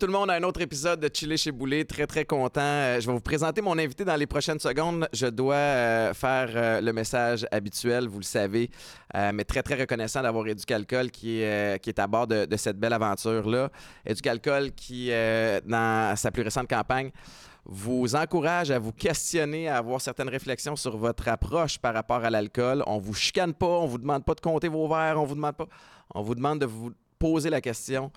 Tout le monde à un autre épisode de Chiller chez Boulet. Très, très content. Euh, je vais vous présenter mon invité dans les prochaines secondes. Je dois euh, faire euh, le message habituel, vous le savez, mais très, très reconnaissant d'avoir Éducalcool qui qui est à bord de, de cette belle aventure-là. Éducalcool qui, dans sa plus récente campagne, vous encourage à vous questionner, à avoir certaines réflexions sur votre approche par rapport à l'alcool. On vous chicane pas, on vous demande pas de compter vos verres, on vous demande pas, on vous demande de vous poser la question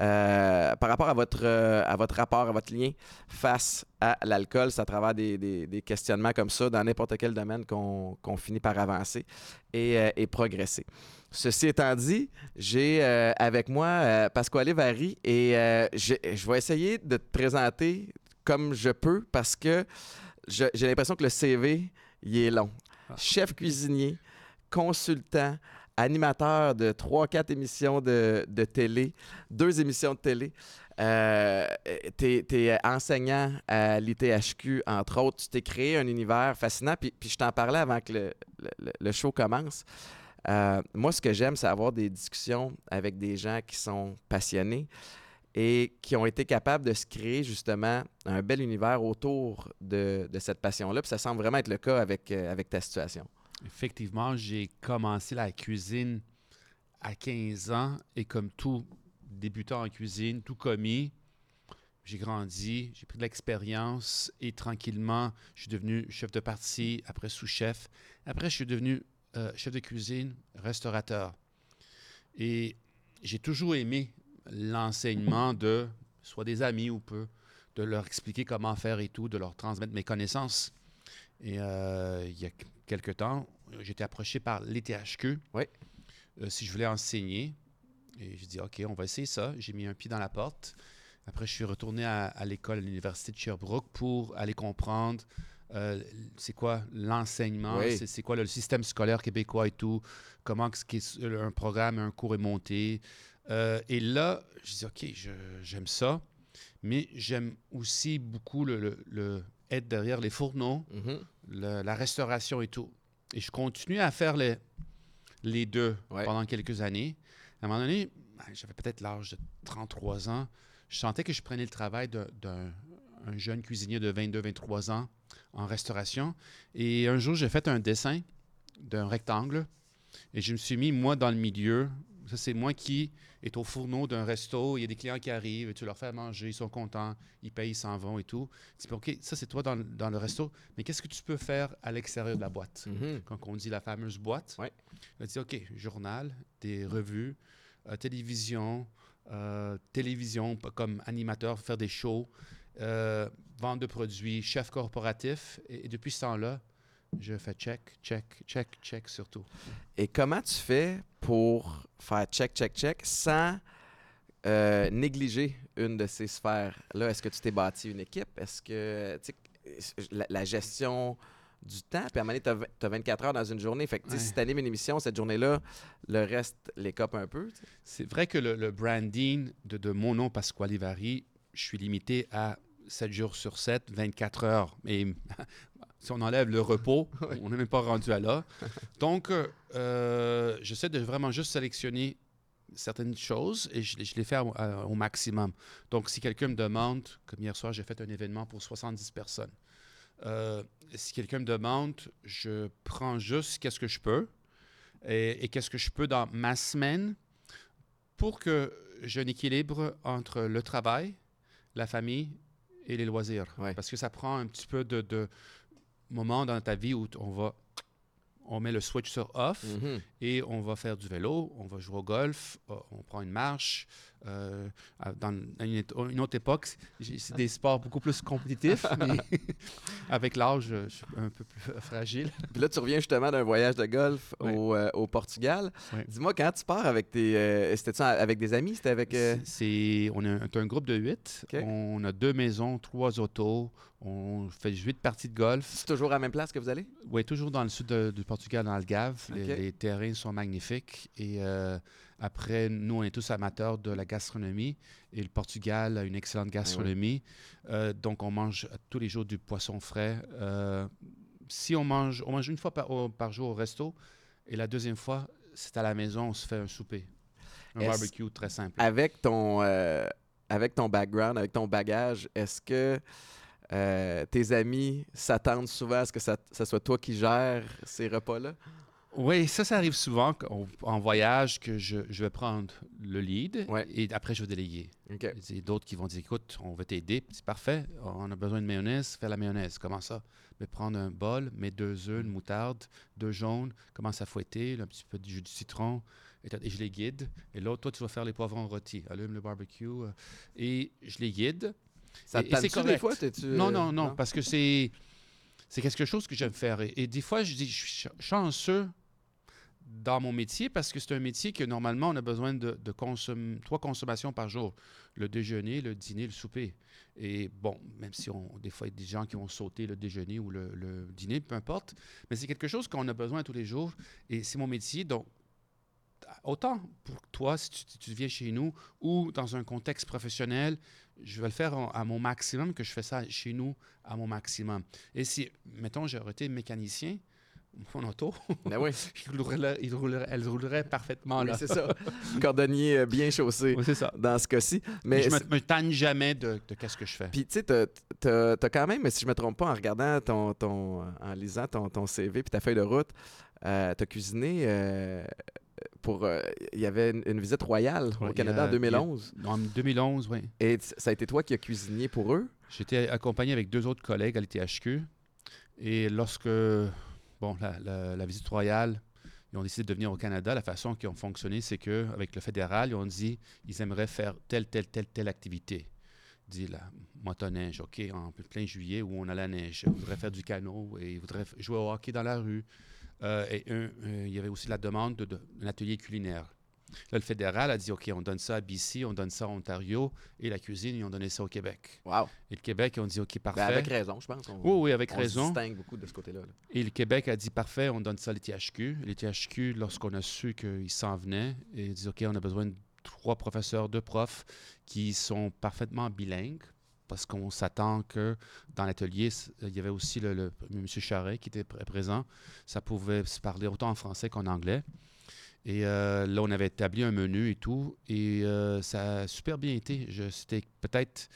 euh, par rapport à votre, euh, à votre rapport, à votre lien face à l'alcool. C'est à travers des, questionnements comme ça dans n'importe quel domaine qu'on finit par avancer et, euh, et, progresser. Ceci étant dit, j'ai avec moi Pasquale Vary et je vais essayer de te présenter comme je peux parce que j'ai l'impression que le CV, il est long. Ah. Chef cuisinier, consultant, animateur de 3-4 émissions de, télé, deux émissions de télé. Euh, tu es, enseignant à l'ITHQ, entre autres. Tu t'es créé un univers fascinant. Puis, je t'en parlais avant que le, show commence. Euh, moi, ce que j'aime, c'est avoir des discussions avec des gens qui sont passionnés et qui ont été capables de se créer justement un bel univers autour de, cette passion-là. Puis ça semble vraiment être le cas avec, euh, avec ta situation. Effectivement, j'ai commencé la cuisine à 15 ans et comme tout débutant en cuisine, tout commis, j'ai grandi, j'ai pris de l'expérience et tranquillement, je suis devenu chef de partie, après sous-chef. Après, je suis devenu euh, chef de cuisine, restaurateur. Et j'ai toujours aimé l'enseignement de soit des amis ou peu, de leur expliquer comment faire et tout, de leur transmettre mes connaissances. Et euh, il y a quelque temps, j'étais approché par l'ETHQ oui. Euh, si je voulais enseigner. Et j'ai dit, OK, on va essayer ça. J'ai mis un pied dans la porte. Après, je suis retourné à, l'école, à l'université de Sherbrooke pour aller comprendre euh, c'est quoi l'enseignement, c'est quoi le système scolaire québécois et tout, comment un programme, un cours est monté. et là, je dis, OK, j'aime ça, mais j'aime aussi beaucoup le, être derrière les fourneaux, mm-hmm. la restauration et tout. Et je continue à faire les, les deux pendant quelques années. À un moment donné, ben, j'avais peut-être l'âge de 33 ans. Je sentais que je prenais le travail d'un jeune cuisinier de 22-23 ans en restauration. Et un jour, j'ai fait un dessin d'un rectangle et je me suis mis, moi, dans le milieu, ça, c'est moi qui est au fourneau d'un resto. Il y a des clients qui arrivent, et tu leur fais manger, ils sont contents, ils payent, ils s'en vont et tout. Tu dis, OK, ça, c'est toi dans, le resto, mais qu'est-ce que tu peux faire à l'extérieur de la boîte? Mm-hmm. Quand on dit la fameuse boîte, ouais. on dit, OK, journal, des revues, euh, télévision, euh, télévision comme animateur, faire des shows, euh, vente de produits, chef corporatif. et depuis ce temps-là, je fais check, check, check, check surtout. Et comment tu fais pour faire check, check, check sans euh, négliger une de ces sphères-là? Est-ce que tu t'es bâti une équipe? Est-ce que la, la, gestion du temps, puis à un moment donné, tu as, 24 heures dans une journée. Fait que si tu animes une émission cette journée-là, le reste l'écope un peu. C'est vrai que le, branding de, de, mon nom, Pasquale Vary, je suis limité à 7 jours sur 7, 24 heures. Si on enlève le repos, on n'est même pas rendu à là. Donc, euh, euh, j'essaie de vraiment juste sélectionner certaines choses et je, les fais au maximum. Donc, si quelqu'un me demande, comme hier soir, j'ai fait un événement pour 70 personnes. Euh, si quelqu'un me demande, je prends juste qu'est-ce que je peux et, qu'est-ce que je peux dans ma semaine pour que j'ai un équilibre entre le travail, la famille et les loisirs. Parce que ça prend un petit peu de, de, moment dans ta vie où on va on met le switch sur off mhm. et on va faire du vélo, on va jouer au golf, euh, on prend une marche. Euh, dans une, autre époque, c'est des sports beaucoup plus compétitifs, mais avec l'âge, je suis un peu plus fragile. Puis là, tu reviens justement d'un voyage de golf au, euh, au, Portugal. Dis-moi, quand tu pars avec tes... C'était-tu avec des amis? C'était avec... C'est, on est un, groupe de huit. On a deux maisons, trois autos. On fait huit parties de golf. C'est toujours à la même place que vous allez? Oui, toujours dans le sud du Portugal, dans Algarve. Les, terrains sont magnifiques. Et euh, après, nous, on est tous amateurs de la gastronomie. Et le Portugal a une excellente gastronomie. Euh, donc, on mange tous les jours du poisson frais. Euh, si on mange, on mange une fois par, par, jour au resto. Et la deuxième fois, c'est à la maison, on se fait un souper. Un barbecue très simple. Avec ton avec ton background, avec ton bagage, est-ce que euh, tes amis s'attendent souvent à ce que ça, ça soit toi qui gères ces repas-là? Oui, ça, ça arrive souvent en voyage que je, je vais prendre le lead Ouais. et après je vais déléguer. Il y a d'autres qui vont dire écoute, on va t'aider, c'est parfait, on a besoin de mayonnaise, fais la mayonnaise. Comment ça? Mais prendre un bol, mettre deux œufs, une moutarde, deux jaunes, commence à fouetter, un petit peu de jus de citron, et, je les guide. Et l'autre, toi, tu vas faire les poivrons rôtis, allume le barbecue, euh, et je les guide. Ça Et- et c'est tente-tu des correct. fois? T'es-tu, Non, euh, non, non, parce que c'est c'est quelque chose que j'aime faire. Et, et des fois, je dis, je suis ch- chanceux dans mon métier parce que c'est un métier que normalement, on a besoin de, trois consommations par jour. Le déjeuner, le dîner, le souper. Et bon, même si on, des fois, il y a des gens qui vont sauter le déjeuner ou le, dîner, peu importe, mais c'est quelque chose qu'on a besoin tous les jours. Et c'est mon métier. Donc, autant pour toi, si tu, viens chez nous ou dans un contexte professionnel, je vais le faire à mon maximum, que je fais ça chez nous à mon maximum. Et si, mettons, j'aurais été mécanicien, mon auto, Ben oui, il roulerait- il roulerait- elle roulerait parfaitement oui, là. c'est ça. Cordonnier euh, bien chaussé Oui, c'est ça. dans ce cas-ci. Mais Mais je me, me tanne jamais de, de qu'est-ce que je fais. Puis, tu sais, t'as- quand même, si je me trompe pas, en regardant ton, ton en lisant ton, ton CV puis ta feuille de route, euh, t'as cuisiné euh, pour. euh, Il y avait une, une visite royale Ouais, au Canada a- en 2011. En 2011, oui. Et ça a été toi qui as cuisiné pour eux? J'étais accompagné avec deux autres collègues à l'ITHQ. Et lorsque, bon, la, visite royale, ils ont décidé de venir au Canada, la façon qu'ils ont fonctionné, c'est qu'avec le fédéral, ils ont dit ils aimeraient faire telle, telle, telle, telle activité. Dit la motoneige, OK, en plein juillet où on a la neige. Ils voudraient faire du canot et ils voudraient jouer au hockey dans la rue. Euh, et un- euh, il y avait aussi la demande de- de- d'un atelier culinaire. Là, le fédéral a dit OK, on donne ça à BC, on donne ça à Ontario, et la cuisine, ils ont donné ça au Québec. Wow. Et le Québec, ils ont dit OK, parfait. Ben, avec raison, je pense. On, Oui, oui, avec on raison. se distingue beaucoup de ce côté-là. là. Et le Québec a dit parfait, on donne ça à l'ITHQ. L'ITHQ, lorsqu'on a su qu'ils s'en venaient, et dit OK, on a besoin de trois professeurs, deux profs qui sont parfaitement bilingues. Parce qu'on s'attend que dans l'atelier, il y avait aussi le, le- M. Charret qui était pr- présent. Ça pouvait se parler autant en français qu'en anglais. Et euh, là, on avait établi un menu et tout. Et euh, ça a super bien été. C'était peut-être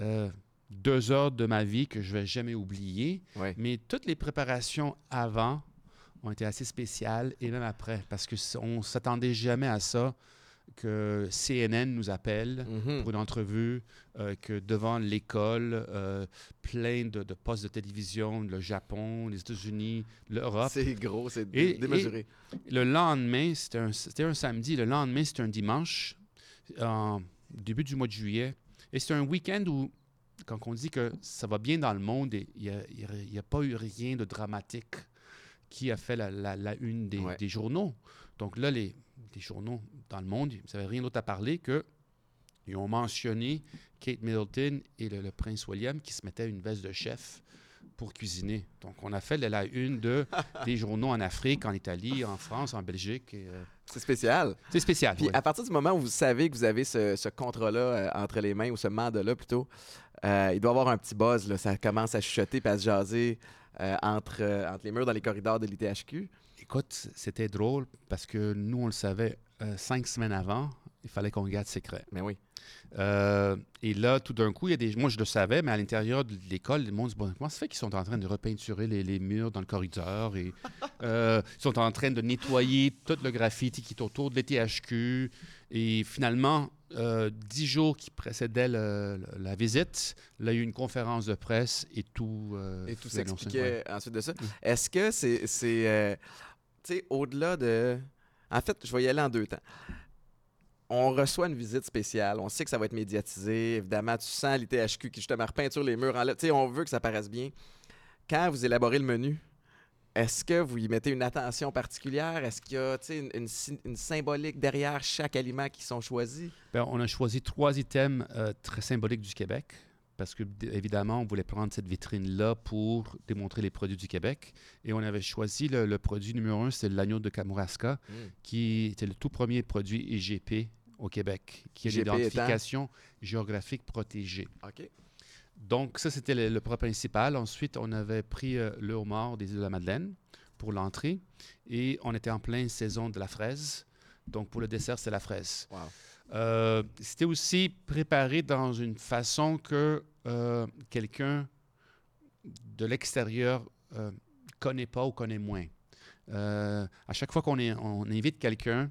euh, deux heures de ma vie que je vais jamais oublier. Ouais. Mais toutes les préparations avant ont été assez spéciales et même après, parce que c- on s'attendait jamais à ça que CNN nous appelle Mhm. pour une entrevue, euh, que devant l'école, euh, plein de, de postes de télévision, le Japon, les États-Unis, l'Europe. C'est gros, c'est Et- démesuré. Le lendemain, c'était un, samedi, le lendemain, c'était un dimanche, en début du mois de juillet. Et c'est un week-end où, quand on dit que ça va bien dans le monde, il n'y a, pas eu rien de dramatique qui a fait la, la- la une des, Ouais. des journaux. Donc là, les, les journaux dans le monde, ils n'avaient rien d'autre à parler que ils ont mentionné Kate Middleton et le, le prince William qui se mettaient une veste de chef pour cuisiner. Donc, on a fait la, la une de, des journaux en Afrique, en Italie, en France, en Belgique. euh, C'est spécial. c'est spécial. Puis ouais. à partir du moment où vous savez que vous avez ce, ce contrat-là euh, entre les mains, ou ce mandat-là plutôt, euh, il doit y avoir un petit buzz. Là. Ça commence à chuchoter et à se jaser entre, entre les murs dans les corridors de l'ITHQ. Écoute, c'était drôle parce que nous, on le savait euh, cinq semaines avant. Il fallait qu'on garde secret. Mais oui. Euh, et là, tout d'un coup, il y a des. Moi, je le savais, mais à l'intérieur de l'école, le monde dit bon, comment ça fait qu'ils sont en train de repeinturer les, les murs dans le corridor et euh, ils sont en train de nettoyer tout le graffiti qui est autour de l'ETHQ. Et finalement, euh, dix jours qui précédaient le- le- la visite, là, il y a eu une conférence de presse et tout. Et tout. Ouais. s'expliquait ensuite de ça. Est-ce que c'est. c'est tu sais, au-delà de. En fait, je vais y aller en deux temps. On reçoit une visite spéciale. On sait que ça va être médiatisé. Évidemment, tu sens l'ITHQ qui justement repeinture les murs en on veut que ça paraisse bien. Quand vous élaborez le menu, est-ce que vous y mettez une attention particulière? Est-ce qu'il y a une symbolique derrière chaque aliment qui sont choisis? Ben, on a choisi trois items euh, très symboliques du Québec parce que, évidemment, on voulait prendre cette vitrine-là pour démontrer les produits du Québec. Et on avait choisi le, le produit numéro un, c'était l'agneau de Kamouraska, qui était le tout premier produit IGP au Québec, qui est l'identification géographique protégée. OK. Donc, ça, c'était le, le plat principal. Ensuite, on avait pris euh, le homard des îles de la Madeleine pour l'entrée. Et on était en pleine saison de la fraise. Donc, pour le dessert, c'est la fraise. Wow. Euh, c'était aussi préparé dans une façon que euh, quelqu'un de l'extérieur euh, connaît pas ou connaît moins. À chaque fois qu'on on invite quelqu'un,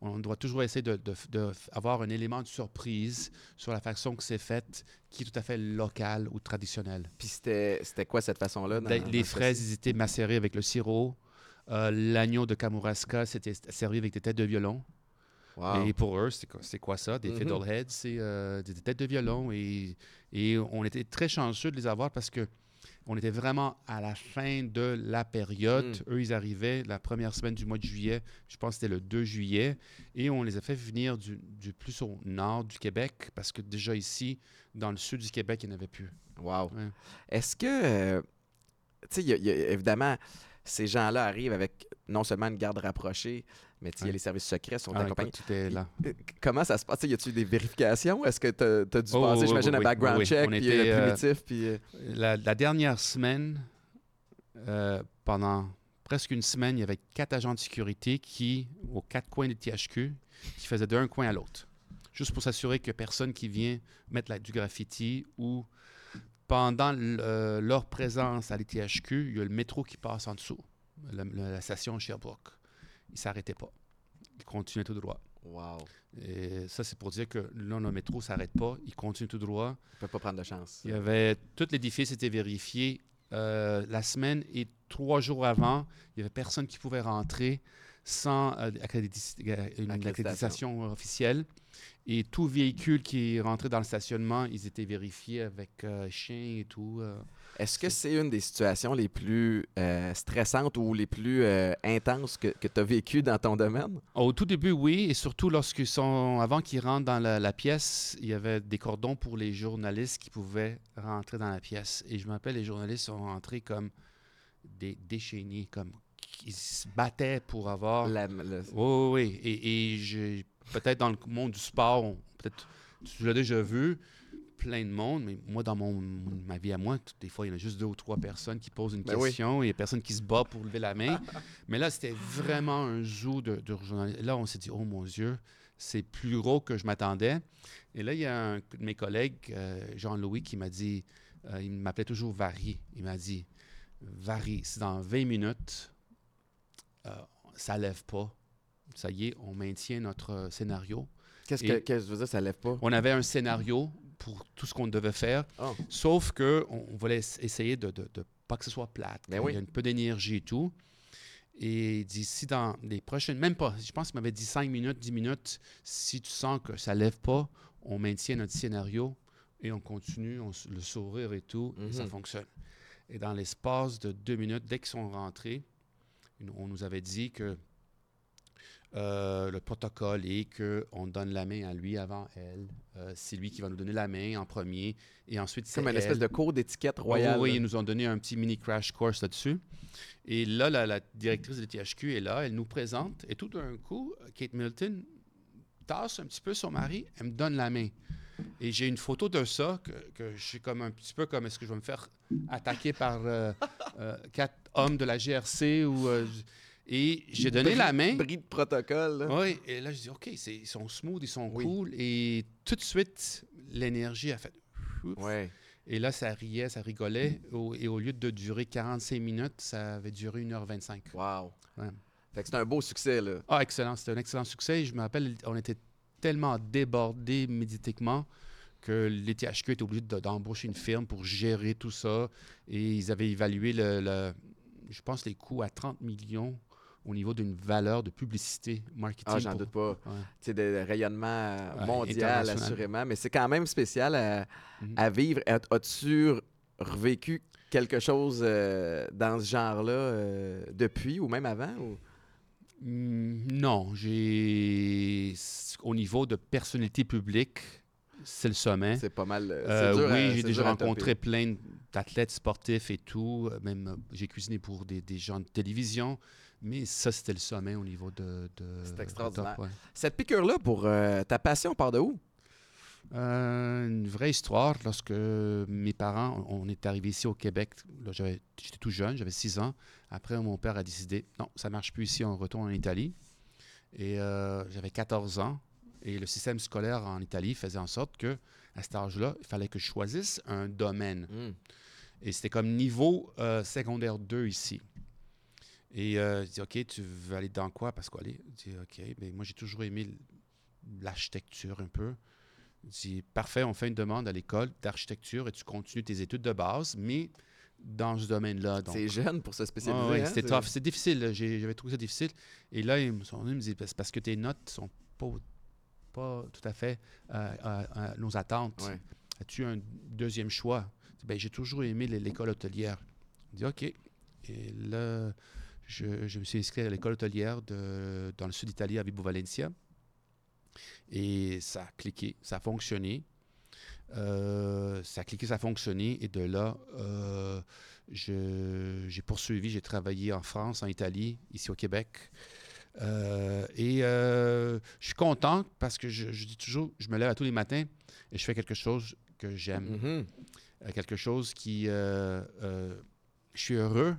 on doit toujours essayer d'avoir un élément de surprise sur la façon que c'est fait, qui est tout à fait local ou traditionnel. Puis c'était quoi cette façon-là? Les- fraises, étaient macérés avec le sirop. Euh, L'agneau de Kamouraska, c'était servi avec des têtes de violon. Wow. Et pour eux, c'est quoi, ça? Des Mhm. fiddleheads, c'est euh, des têtes de violon. Et, et on était très chanceux de les avoir parce que on était vraiment à la fin de la période. Mm. Eux, ils arrivaient la première semaine du mois de juillet. Je pense que c'était le 2 juillet. Et on les a fait venir du, du plus au nord du Québec parce que déjà ici, dans le sud du Québec, il n'y en avait plus. Wow. Ouais. Est-ce que, euh, tu sais, évidemment, ces gens-là arrivent avec non seulement une garde rapprochée, mais il y a les services secrets sont Ah, accompagnés. là. Euh, Comment ça se passe? Y a-tu des vérifications? Est-ce que tu as, dû Oh, passer, j'imagine, un background check, puis le euh, primitif, puis... euh, La, dernière semaine, euh, pendant presque une semaine, il y avait quatre agents de sécurité qui, aux quatre coins des THQ, qui faisaient d'un coin à l'autre. Juste pour s'assurer que personne qui vient mettre la- du graffiti ou pendant euh, leur présence à l'ETHQ, il y a le métro qui passe en dessous, la station Sherbrooke. Il ne s'arrêtait pas. Il continuait tout droit. Wow. Et ça, c'est pour dire que là, le métro ne s'arrête pas. Il continue tout droit. Je peux pas prendre de chance. Il y avait tout l'édifice était vérifié euh, la semaine et trois jours avant, il y avait personne qui pouvait rentrer sans euh, euh, une Accréditation. accréditation officielle. Et tout véhicule qui rentrait dans le stationnement, ils étaient vérifiés avec euh, chien et tout. Est-ce que c'est une des situations les plus euh, stressantes ou les plus euh, intenses que, que tu as vécues dans ton domaine? Au tout début, oui, et surtout lorsqu'ils sont, avant qu'ils rentrent dans la, la pièce, il y avait des cordons pour les journalistes qui pouvaient rentrer dans la pièce. Et je me rappelle, les journalistes sont rentrés comme des déchaînés, comme ils se battaient pour avoir. La- le- Oui, oui, oui. Et, et je- peut-être dans le monde du sport, peut-être tu l'as déjà vu, plein de monde, mais moi, dans mon, ma vie à moi, tout- des fois, il y en a juste deux ou trois personnes qui posent une Ben oui. question et il y a personne qui se bat pour lever la main. mais là, c'était vraiment un zoo de, de. Là, on s'est dit, oh mon Dieu, c'est plus gros que je m'attendais. Et là, il y a un de mes collègues, euh, Jean-Louis, qui m'a dit, euh, il m'appelait toujours Vary. Il m'a dit, Vary, c'est dans 20 minutes, euh, ça lève pas. Ça y est, on maintient notre euh, scénario. Qu'est-ce que, que je veux dire, ça lève pas? On avait un scénario pour tout ce qu'on devait faire, Oh. sauf que on, on voulait ess- essayer de, de, de pas que ce soit plate, Ben oui. y ait un peu d'énergie et tout. Et d'ici dans les prochaines, même pas, je pense qu'il m'avait dit 5 minutes, 10 minutes, si tu sens que ça lève pas, on maintient notre scénario et on continue, on le sourire et tout, et ça Mhm. fonctionne. Et dans l'espace de deux minutes, dès qu'ils sont rentrés, on nous avait dit que euh, le protocole est qu'on donne la main à lui avant elle. Euh, c'est lui qui va nous donner la main en premier. Et ensuite, c'est Comme une elle. espèce de cours d'étiquette royale. oui, ils nous ont donné un petit mini crash course là-dessus. Et là, la, la directrice de THQ est là, elle nous présente. Et tout d'un coup, Kate Milton tasse un petit peu son mari, elle me donne la main. Et j'ai une photo de ça, que, que je suis comme un petit peu comme est-ce que je vais me faire attaquer par euh, quatre hommes de la GRC ou. Et j'ai donné la main. Bris de protocole. Oui, et là, je dis, OK, ils sont smooth, ils sont Oui. cool. Et tout de suite, l'énergie a fait. Oups. Ouais. Et là, ça riait, ça rigolait. Au- et au lieu de durer 45 minutes, ça avait duré 1h25. Wow. Ouais. Fait que c'est un beau succès, là. Ah, excellent. C'était un excellent succès. Je me rappelle, on était tellement débordés médiatiquement que les THQ étaient obligés de- d'embaucher une firme pour gérer tout ça. Et ils avaient évalué, le, le- je pense, les coûts à 30 millions au niveau d'une valeur de publicité, marketing. Ah, j'en pour- doute pas. Ouais. Tu sais, de rayonnement euh, mondial, assurément. Mais c'est quand même spécial à, Mhm. à vivre. As- As-tu revécu quelque chose euh, dans ce genre-là euh, depuis ou même avant? ou- Hmm, Non, j'ai. Au niveau de personnalité publique, c'est le sommet. C'est pas mal. euh, dur oui, j'ai déjà rencontré plein d'athlètes sportifs et tout. Même, j'ai cuisiné pour des, des gens de télévision. Mais ça, c'était le sommet au niveau de. de C'est extraordinaire. top, ouais. Cette piqûre-là, pour euh, ta passion, part de où? Euh, une vraie histoire. Lorsque mes parents, on est arrivés ici au Québec, j'étais tout jeune, j'avais 6 ans. Après, mon père a décidé, non, ça marche plus ici, on retourne en Italie. Et euh, j'avais 14 ans. Et le système scolaire en Italie faisait en sorte que, à cet âge-là, il fallait que je choisisse un domaine. Hmm. Et c'était comme niveau euh, secondaire 2 ici. Et euh, je dis, OK, tu veux aller dans quoi, Pasquale? Je dis, OK, mais moi, j'ai toujours aimé l'architecture un peu. Je dis, parfait, on fait une demande à l'école d'architecture et tu continues tes études de base, mais dans ce domaine-là. C'est jeune pour se spécialiser. ah ouais, hein, c'était c'est- tough. C'est difficile. J'avais trouvé ça difficile. Et là, ils me sont venus me dire, c'est parce que tes notes sont pas, pas tout à fait euh, à, à nos attentes. Ouais. As-tu un deuxième choix? Ben, j'ai toujours aimé l'é- l'école hôtelière. Je dis, OK. Et là, je, je me suis inscrit à l'école hôtelière de, dans le sud d'Italie, à Vibo Valencia. Et ça a cliqué, ça a fonctionné. Euh, ça a cliqué, ça a fonctionné. Et de là, euh, je- j'ai poursuivi, j'ai travaillé en France, en Italie, ici au Québec. Euh, et je suis content parce que je, je dis toujours, je me lève à tous les matins et je fais quelque chose que j'aime, Mhm. euh, quelque chose qui... je suis heureux.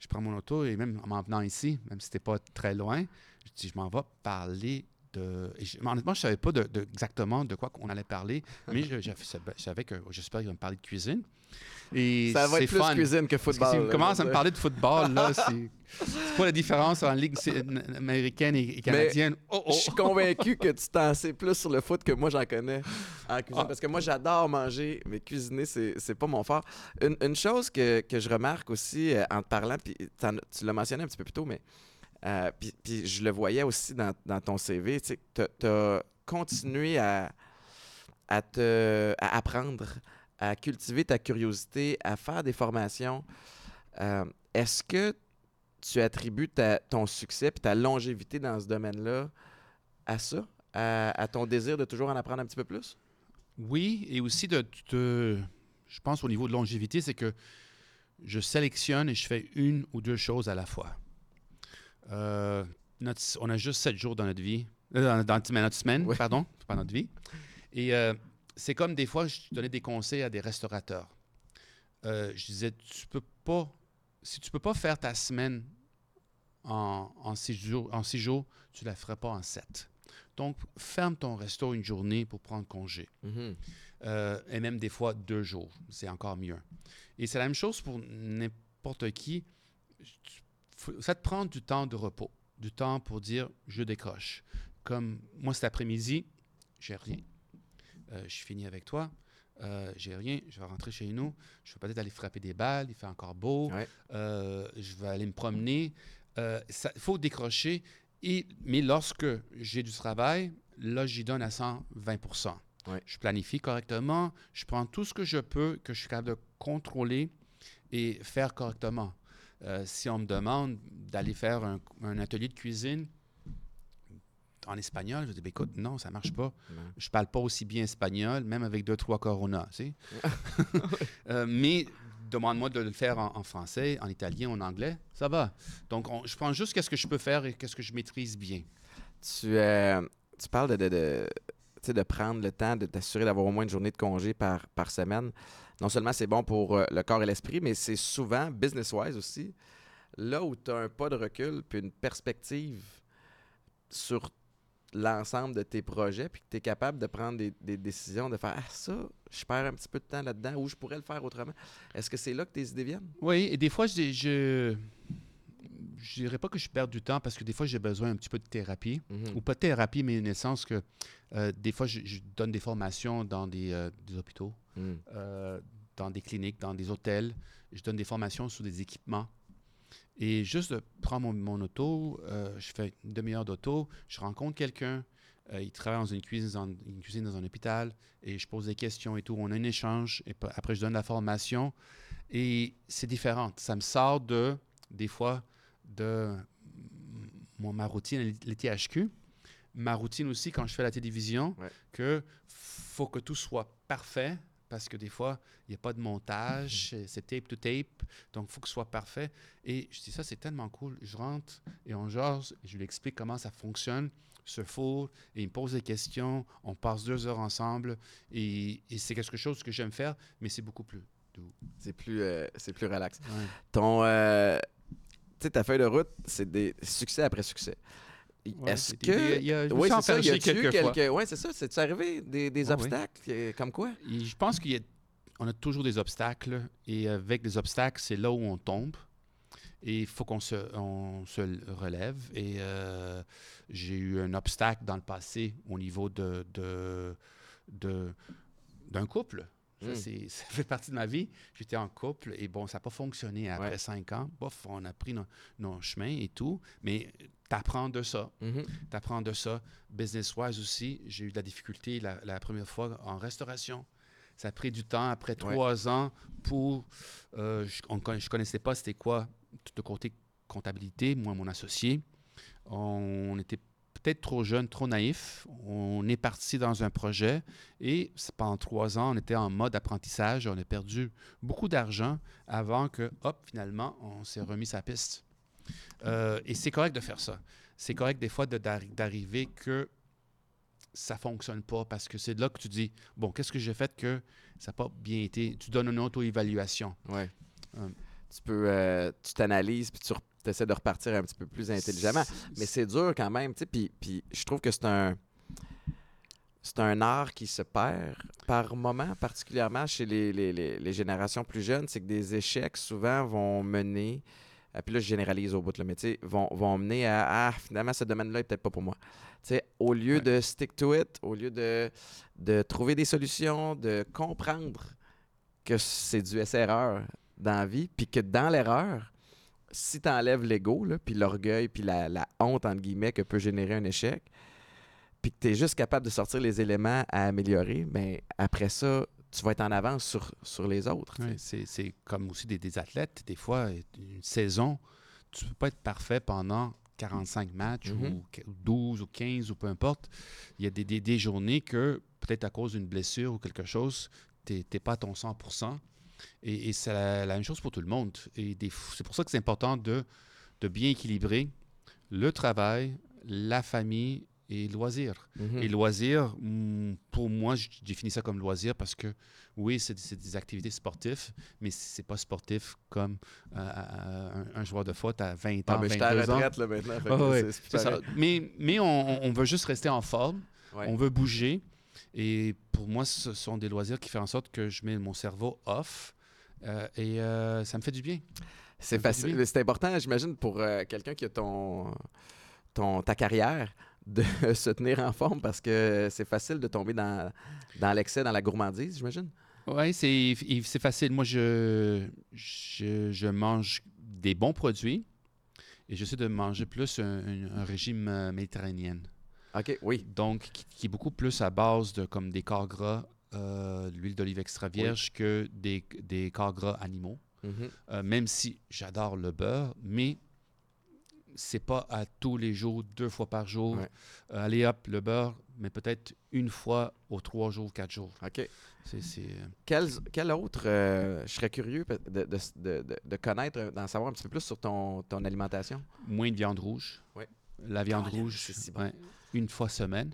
Je prends mon auto et même en m'en venant ici, même si c'était pas très loin, je dis, je m'en vais parler de... et je- mais honnêtement, je ne savais pas de, de- exactement de quoi on allait parler, mais je, je- je savais que j'espère qu'il va me parler de cuisine. Et Ça va être plus fun. cuisine que Parce que football. s'il me là, commence je à me parler de football, là, c'est c'est quoi la différence entre Ligue américaine et, canadienne? Oh, oh. Je suis convaincu que tu t'en sais plus sur le foot que moi j'en connais en cuisine. Ah. Parce que moi j'adore manger, mais cuisiner, c'est pas mon fort. Une, une chose que, que je remarque aussi euh, en te parlant, puis tu l'as mentionné un petit peu plus tôt, mais euh, puis, je le voyais aussi dans, ton CV, tu as continué à, te, apprendre, à cultiver ta curiosité, à faire des formations. Euh, Est-ce que tu attribues ton succès et ta longévité dans ce domaine-là à ça, à, à ton désir de toujours en apprendre un petit peu plus? Oui, et aussi de, de- je pense au niveau de longévité, c'est que je sélectionne et je fais une ou deux choses à la fois. Euh, notre- on a juste sept jours dans notre vie, euh, dans, notre semaine, Oui. pardon, pas notre vie. Et euh, c'est comme des fois, je donnais des conseils à des restaurateurs. Euh, je disais, tu peux pas, si tu peux pas faire ta semaine en, en six jours, en six jours, tu la feras pas en sept. Donc, ferme ton resto une journée pour prendre congé. Mhm. Euh, et même des fois deux jours. C'est encore mieux. Et c'est la même chose pour n'importe qui. Tu- Ça te prend du temps de repos, du temps pour dire je décroche. Comme moi cet après-midi, j'ai rien. Euh, je finis avec toi. Euh, j'ai rien. Je vais rentrer chez nous. Je vais peut-être aller frapper des balles. Il fait encore beau. Ouais. Euh, je vais aller me promener. Il faut décrocher. Et, mais lorsque j'ai du travail, là, j'y donne à 120 Ouais. Je planifie correctement. Je prends tout ce que je peux, que je suis capable de contrôler et faire correctement. Euh, si on me demande d'aller faire un, un atelier de cuisine en espagnol, je dis, ben, écoute, non, ça marche pas. Je parle pas aussi bien espagnol, même avec deux, trois coronas, tu sais. Euh, mais demande-moi de le faire en, en français, en italien, en anglais, ça va. Donc, on- je prends juste qu'est-ce que je peux faire et qu'est-ce que je maîtrise bien. Tu, euh, tu parles de, de, de, tu sais, de prendre le temps de t'assurer d'avoir au moins une journée de congé par, par semaine. Non seulement c'est bon pour euh, le corps et l'esprit, mais c'est souvent, business-wise aussi, là où tu as un pas de recul puis une perspective sur l'ensemble de tes projets, puis que tu es capable de prendre des, des décisions, de faire Ah, ça, je perds un petit peu de temps là-dedans, ou je pourrais le faire autrement. Est-ce que c'est là que tes idées viennent? Oui, et des fois, je je je dirais pas que je perds du temps parce que des fois, j'ai besoin un petit peu de thérapie. Mhm. Ou pas de thérapie, mais le sens que euh, des fois, je, je donne des formations dans des, euh, des hôpitaux, Mhm. euh, dans des cliniques, dans des hôtels. Je donne des formations sur des équipements. Et juste de prendre mon, mon auto, euh, je fais une demi-heure d'auto, je rencontre quelqu'un, euh, il travaille dans une cuisine, dans, une cuisine dans un hôpital, et je pose des questions et tout. On a un échange, et après, je donne la formation. Et c'est différent. Ça me sort de, des fois, de mon, ma routine, les THQ. Ma routine aussi, quand je fais la télévision, Ouais. que faut que tout soit parfait, parce que des fois, il n'y a pas de montage, c'est tape to tape, donc il faut que ce soit parfait. Et je dis ça, c'est tellement cool. Je rentre et on jase, je lui explique comment ça fonctionne, ce four, et il me pose des questions, on passe deux heures ensemble, et, et c'est quelque chose que j'aime faire, mais c'est beaucoup plus doux. C'est plus, euh, c'est plus relax. Ouais. Ton, euh, ta feuille de route, c'est des succès après succès. Ouais, Est-ce des- que. des- il y a- oui, c'est ça. Y quelques fois. quelques. Oui, c'est ça. C'est-tu arrivé des, des Ah obstacles euh, comme quoi? Et je pense qu'il y a, on a toujours des obstacles et avec les obstacles, c'est là où on tombe. Et il faut qu'on se, on se relève. Et euh, j'ai eu un obstacle dans le passé au niveau de, de, de- d'un couple. Ça, Mm. c'est- ça fait partie de ma vie. J'étais en couple et bon, ça n'a pas fonctionné après Ouais. cinq ans. Bof, on a pris nos, nos chemins et tout. Mais tu apprends de ça Mhm. tu apprends de ça. Business-wise aussi, j'ai eu de la difficulté la, la première fois en restauration. Ça a pris du temps, après Ouais. trois ans, pour... euh, je ne connaissais pas c'était quoi tout le côté comptabilité, moi, mon associé. On était peut-être trop jeune, trop naïf. On est parti dans un projet et pendant trois ans, on était en mode apprentissage. On a perdu beaucoup d'argent avant que, hop, finalement, on s'est remis sa piste. Euh, et c'est correct de faire ça. C'est correct des fois de- d'arriver que ça fonctionne pas parce que c'est là que tu dis, bon, qu'est-ce que j'ai fait que ça n'a pas bien été? Tu donnes une auto-évaluation. Ouais. Hum. Tu peux. euh, tu t'analyses puis tu essaies de repartir un petit peu plus intelligemment. Mais c'est dur quand même, tu sais. Puis, puis je trouve que c'est un. C'est un art qui se perd par moment, particulièrement chez les, les- les- les générations plus jeunes. C'est que des échecs, souvent, vont mener. ah, puis là, je généralise au bout, mais tu sais, vont, vont mener à Ah, finalement, ce domaine-là est peut-être pas pour moi. Tu au lieu Ouais. de stick to it, au lieu de, de trouver des solutions, de comprendre que c'est du S-erreur dans la vie, puis que dans l'erreur, si tu enlèves l'ego, puis l'orgueil, puis la, la honte, entre guillemets, que peut générer un échec, puis que tu es juste capable de sortir les éléments à améliorer, mais après ça, tu vas être en avance sur, sur les autres. c'est c'est comme aussi des, des athlètes. Des fois, une saison, tu ne peux pas être parfait pendant 45 matchs Mhm. ou qu- ou 12 ou 15 ou peu importe. Il y a des, des- des journées que, peut-être à cause d'une blessure ou quelque chose, tu n'es pas à ton 100 Et, et c'est la, la même chose pour tout le monde. Et c'est pour ça que c'est important de, de bien équilibrer le travail, la famille et le loisir. Mhm. Et loisir, hmm, pour moi, je définis ça comme loisir parce que oui, c'est des activités sportives, mais c'est pas sportif comme euh, euh, un, un joueur de foot à 20 Ah, ans, mais je suis à 22 la ans. retraite là, maintenant. Ah ouais, ça. Mais, mais on, on veut juste rester en forme, Ouais. on veut bouger. Et pour moi, ce sont des loisirs qui font en sorte que je mets mon cerveau off. euh, et euh, ça me fait du bien. C'est facile. C'est important, j'imagine, pour euh, quelqu'un qui a ton, ton, ta carrière, de se tenir en forme parce que c'est facile de tomber dans, dans l'excès, dans la gourmandise, j'imagine. Oui, c'est facile. Moi, je, je, je mange des bons produits et j'essaie de manger plus un, un- un régime méditerranéen. OK, oui. Donc, qui, qui est beaucoup plus à base de comme des corps gras, euh, de l'huile d'olive extra vierge que des, des corps gras animaux. Mhm. Euh, même si j'adore le beurre, mais c'est pas à tous les jours, deux fois par jour. Ouais. Euh, allez hop, le beurre, mais peut-être une fois aux trois jours, quatre jours. OK. C'est, c'est, Quel, quel autre, euh, je serais curieux de, de, de- de- connaître, d'en savoir un petit peu plus sur ton, ton alimentation? moins de viande rouge. Ouais. La viande rouge, c'est si bon. ouais, une fois semaine.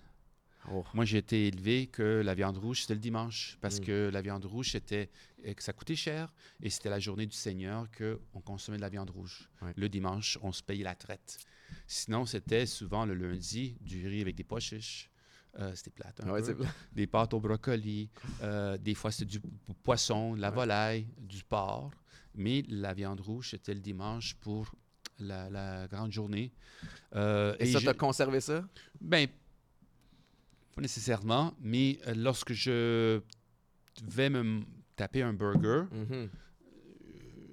Oh. Moi, j'ai été élevé que la viande rouge, c'était le dimanche, parce Mm. que la viande rouge, c'était que ça coûtait cher, et c'était la journée du Seigneur qu'on consommait de la viande rouge. Ouais. Le dimanche, on se payait la traite. Sinon, c'était souvent le lundi, du riz avec des pois chiches. Euh, c'était plate. un Ouais, peu. c'est- Des pâtes au brocoli. euh, des fois, c'était du poisson, de la Ouais. volaille, du porc. Mais la viande rouge, c'était le dimanche pour la, la grande journée. Euh, Et, ça, j'ai- t'as conservé ça? ben, pas nécessairement, mais euh, lorsque je vais me taper un burger, Mhm.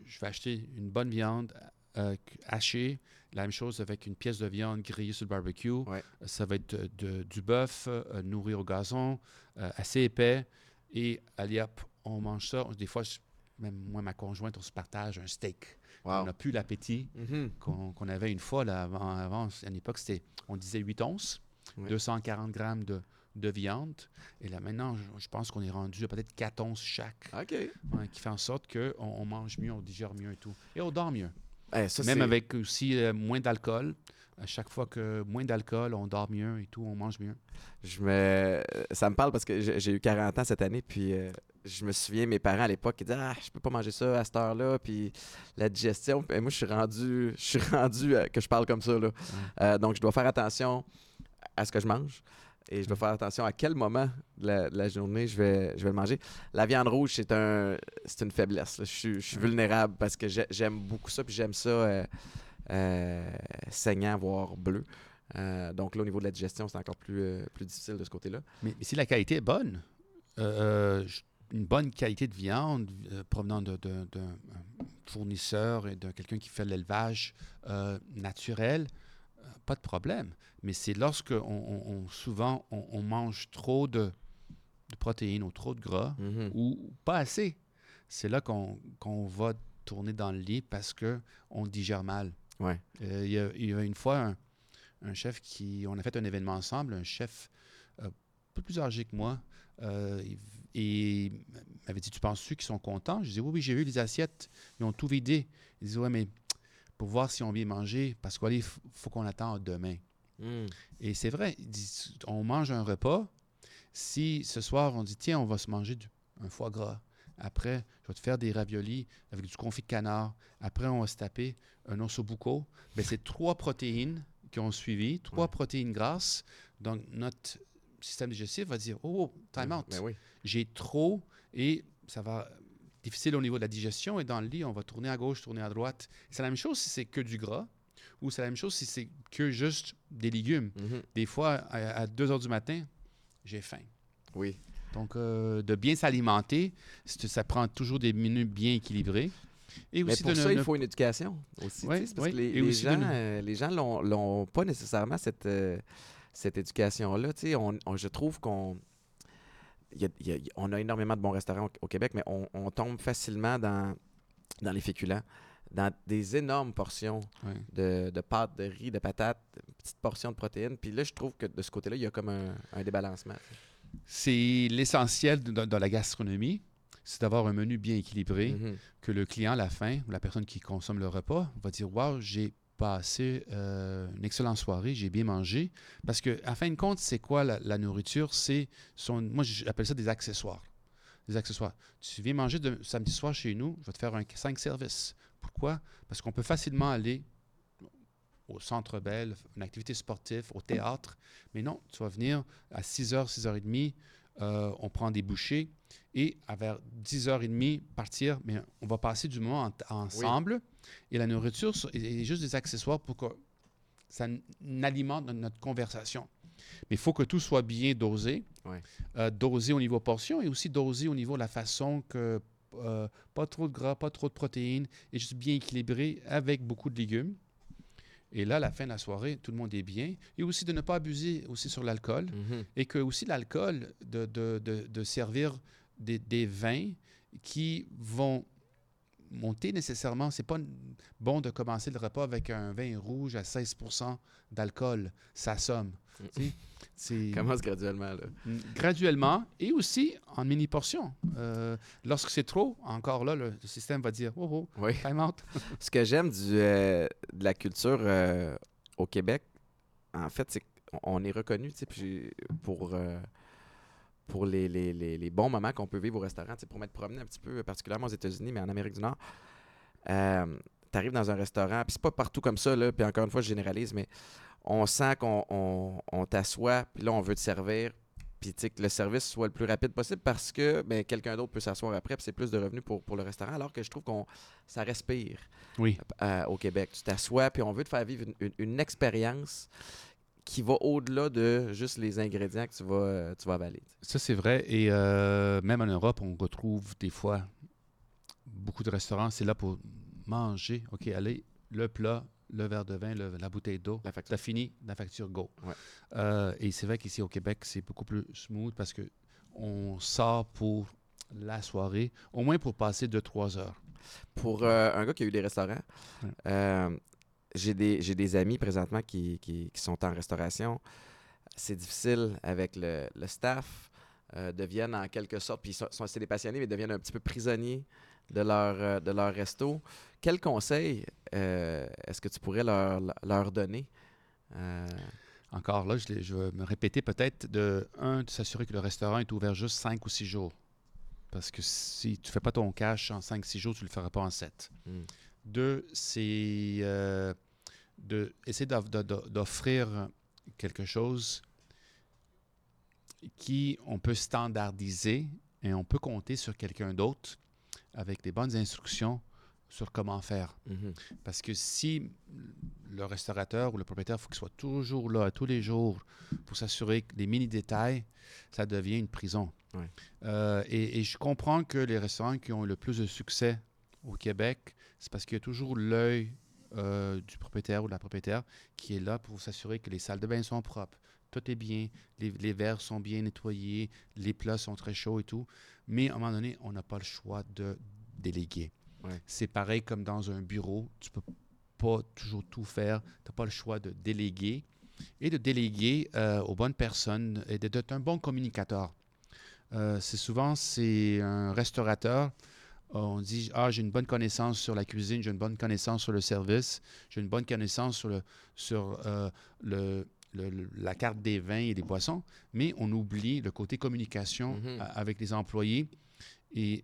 je vais acheter une bonne viande euh, hachée. La même chose avec une pièce de viande grillée sur le barbecue. Ouais. Ça va être de- de- du bœuf euh, nourri au gazon, euh, assez épais. Et allez hop, on mange ça. Des fois, je- même moi, ma conjointe, on se partage un steak. On n'a plus l'appétit Mhm. qu'on avait une fois. Là, avant, avant, à l'époque, c'était, on disait 8 onces, Ouais. 240 grammes de, de viande. Et là, maintenant, je, je pense qu'on est rendu à peut-être 4 onces chaque, OK. qui fait en sorte qu'on on mange mieux, on digère mieux et tout. Et on dort mieux. Eh, ça, Même avec aussi euh, moins d'alcool. À chaque fois que moins d'alcool, on dort mieux et tout, on mange mieux. Je me... Ça me parle parce que j'ai j'ai eu 40 ans cette année, puis euh, je me souviens, mes parents à l'époque, ils disaient Ah, je peux pas manger ça à cette heure-là, puis la digestion. Et moi, je suis rendu, je suis rendu à- que je parle comme ça. Là. Euh, donc, je dois faire attention à ce que je mange. Et je dois faire attention à quel moment de la, de la journée je vais, je vais le manger. La viande rouge, c'est un, c'est une faiblesse. là. Je suis, je suis vulnérable parce que j'ai- j'aime beaucoup ça, puis j'aime ça euh, euh, saignant, voire bleu. Euh, donc là, au niveau de la digestion, c'est encore plus, euh, plus difficile de ce côté-là. Mais, mais si la qualité est bonne, euh, je- une bonne qualité de viande euh, provenant d'un fournisseur et de quelqu'un qui fait l'élevage euh, naturel, euh, pas de problème. Mais c'est lorsque on, on- on- souvent on, on mange trop de, de protéines ou trop de gras Mhm. ou pas assez. C'est là qu'on qu'on va tourner dans le lit parce que on digère mal. Ouais. Euh, il, y a, il y a une fois un, un chef qui. On a fait un événement ensemble, un chef euh, un peu plus âgé que moi. euh, il- et il m'avait dit Tu penses-tu qu'ils sont contents? Je disais Oui, oui, j'ai vu les assiettes, ils ont tout vidé. Il disait Ouais, mais pour voir si on vient manger, parce qu'il faut qu'on attende demain. Mm. Et c'est vrai, il dit, on mange un repas. Si ce soir, on dit, tiens, on va se manger du, un foie gras. Après, je vais te faire des raviolis avec du confit de canard. Après, on va se taper un ossobuco. Ben, c'est trois protéines qui ont suivi, trois Ouais. protéines grasses. Donc, notre système digestif va dire, oh, oh, time out. Ben oui. J'ai trop et ça va difficile au niveau de la digestion. Et dans le lit, on va tourner à gauche, tourner à droite. C'est la même chose si c'est que du gras ou c'est la même chose si c'est que juste des légumes. Mhm. Des fois, à, 2 heures du matin, j'ai faim. Oui. Donc, euh, de bien s'alimenter, ça prend toujours des menus bien équilibrés. Et Mais pour de ça, ne- il faut une éducation aussi. C'est parce que les, Et les aussi gens, euh, les gens l'ont pas nécessairement cette, euh, cette éducation-là. Tu sais, on, on- je trouve qu'on y a- il y a- on a énormément de bons restaurants au, au Québec, mais on, on tombe facilement dans, dans les féculents, dans des énormes portions de, de pâtes, de riz, de patates, petites portions de protéines. Puis là, je trouve que de ce côté-là, il y a comme un, un débalancement. C'est l'essentiel de- dans, la gastronomie, c'est d'avoir un menu bien équilibré, Mhm. que le client, à la fin, ou la personne qui consomme le repas, va dire Waouh, j'ai passé euh, une excellente soirée, j'ai bien mangé. Parce que, fin de compte, c'est quoi la, nourriture? C'est son, moi, j'appelle ça des accessoires. Des accessoires. Tu viens manger de, samedi soir chez nous, je vais te faire un 5 services. Pourquoi? Parce qu'on peut facilement aller au centre Bell, une activité sportive, au théâtre. Mais non, tu vas venir à 6h, 6h30, euh, on prend des bouchées et à vers 10h30, partir, mais on va passer du moment en- ensemble. Et la nourriture est, juste des accessoires pour que ça alimente notre, conversation. Mais il faut que tout soit bien dosé. Euh, dosé au niveau portion et aussi dosé au niveau de la façon que euh, pas trop de gras, pas trop de protéines et juste bien équilibré avec beaucoup de légumes. Et là, à la fin de la soirée, tout le monde est bien. Et aussi de ne pas abuser aussi sur l'alcool Mhm. et que aussi l'alcool, de, de, de, de servir des, des vins qui vont monter nécessairement. C'est pas bon de commencer le repas avec un vin rouge à 16 d'alcool. Ça somme. Mm. Commence graduellement. Là. Mm, graduellement et aussi en mini portions. Euh, lorsque c'est trop, encore là, le, système va dire Oh, oh, Oui. time out. Ce que j'aime euh, de la culture euh, au Québec, en fait, c'est qu'on est reconnu pour, pour les, les- les- les bons moments qu'on peut vivre au restaurant, pour m'être promené un petit peu, particulièrement aux États-Unis, mais en Amérique du Nord. tu arrives dans un restaurant, puis c'est pas partout comme ça, là, puis encore une fois, je généralise, mais on sent qu'on on, on t'assoit, puis là, on veut te servir, puis que le service soit le plus rapide possible parce que ben, quelqu'un d'autre peut s'asseoir après, puis c'est plus de revenus pour, pour le restaurant, alors que je trouve qu'on ça respire Oui. euh, au Québec. Tu t'assois, puis on veut te faire vivre une, une- une expérience qui va au-delà de juste les ingrédients que tu vas, euh, tu vas avaler. Ça, c'est vrai. Et euh, même en Europe, on retrouve des fois beaucoup de restaurants, c'est là pour manger. OK, allez, le plat, le verre de vin, le- la bouteille d'eau. La facture. T'as fini, la facture go. Ouais. Euh, et c'est vrai qu'ici au Québec, c'est beaucoup plus smooth parce que on sort pour la soirée, au moins pour passer 2-3 heures. Pour euh, un gars qui a eu des restaurants, Ouais. J'ai des, j'ai des amis présentement qui, qui- qui sont en restauration. C'est difficile avec le, le staff. euh, deviennent en quelque sorte, puis sont, sont- des passionnés, mais deviennent un petit peu prisonniers de leur, euh, de leur resto. Quel conseil euh, est-ce que tu pourrais leur, leur donner? Euh, Encore là, je, je vais me répéter peut-être de un, de s'assurer que le restaurant est ouvert juste 5 ou 6 jours. Parce que si tu fais pas ton cash en 5-6 jours, tu le feras pas en 7. hmm. Deux, c'est euh, de essayer d'off- de- de- d'offrir quelque chose qui on peut standardiser et on peut compter sur quelqu'un d'autre avec des bonnes instructions sur comment faire. Mhm. Parce que si le restaurateur ou le propriétaire, il faut qu'il soit toujours là tous les jours pour s'assurer que les mini-détails, ça devient une prison. Ouais. Euh, et, et je comprends que les restaurants qui ont le plus de succès au Québec, c'est parce qu'il y a toujours l'œil euh, du propriétaire ou de la propriétaire qui est là pour s'assurer que les salles de bain sont propres, tout est bien, les, les verres sont bien nettoyés, les plats sont très chauds et tout. Mais à un moment donné, on n'a pas le choix de déléguer. Ouais. C'est pareil comme dans un bureau, tu peux pas toujours tout faire, tu n'as pas le choix de déléguer et de déléguer euh, aux bonnes personnes et d'être un bon communicateur. Euh, c'est souvent, c'est un restaurateur, on dit, ah, j'ai une bonne connaissance sur la cuisine, j'ai une bonne connaissance sur le service, j'ai une bonne connaissance sur, le, sur euh, le, le- le- la carte des vins et des boissons, mais on oublie le côté communication Mhm. a- avec les employés. Et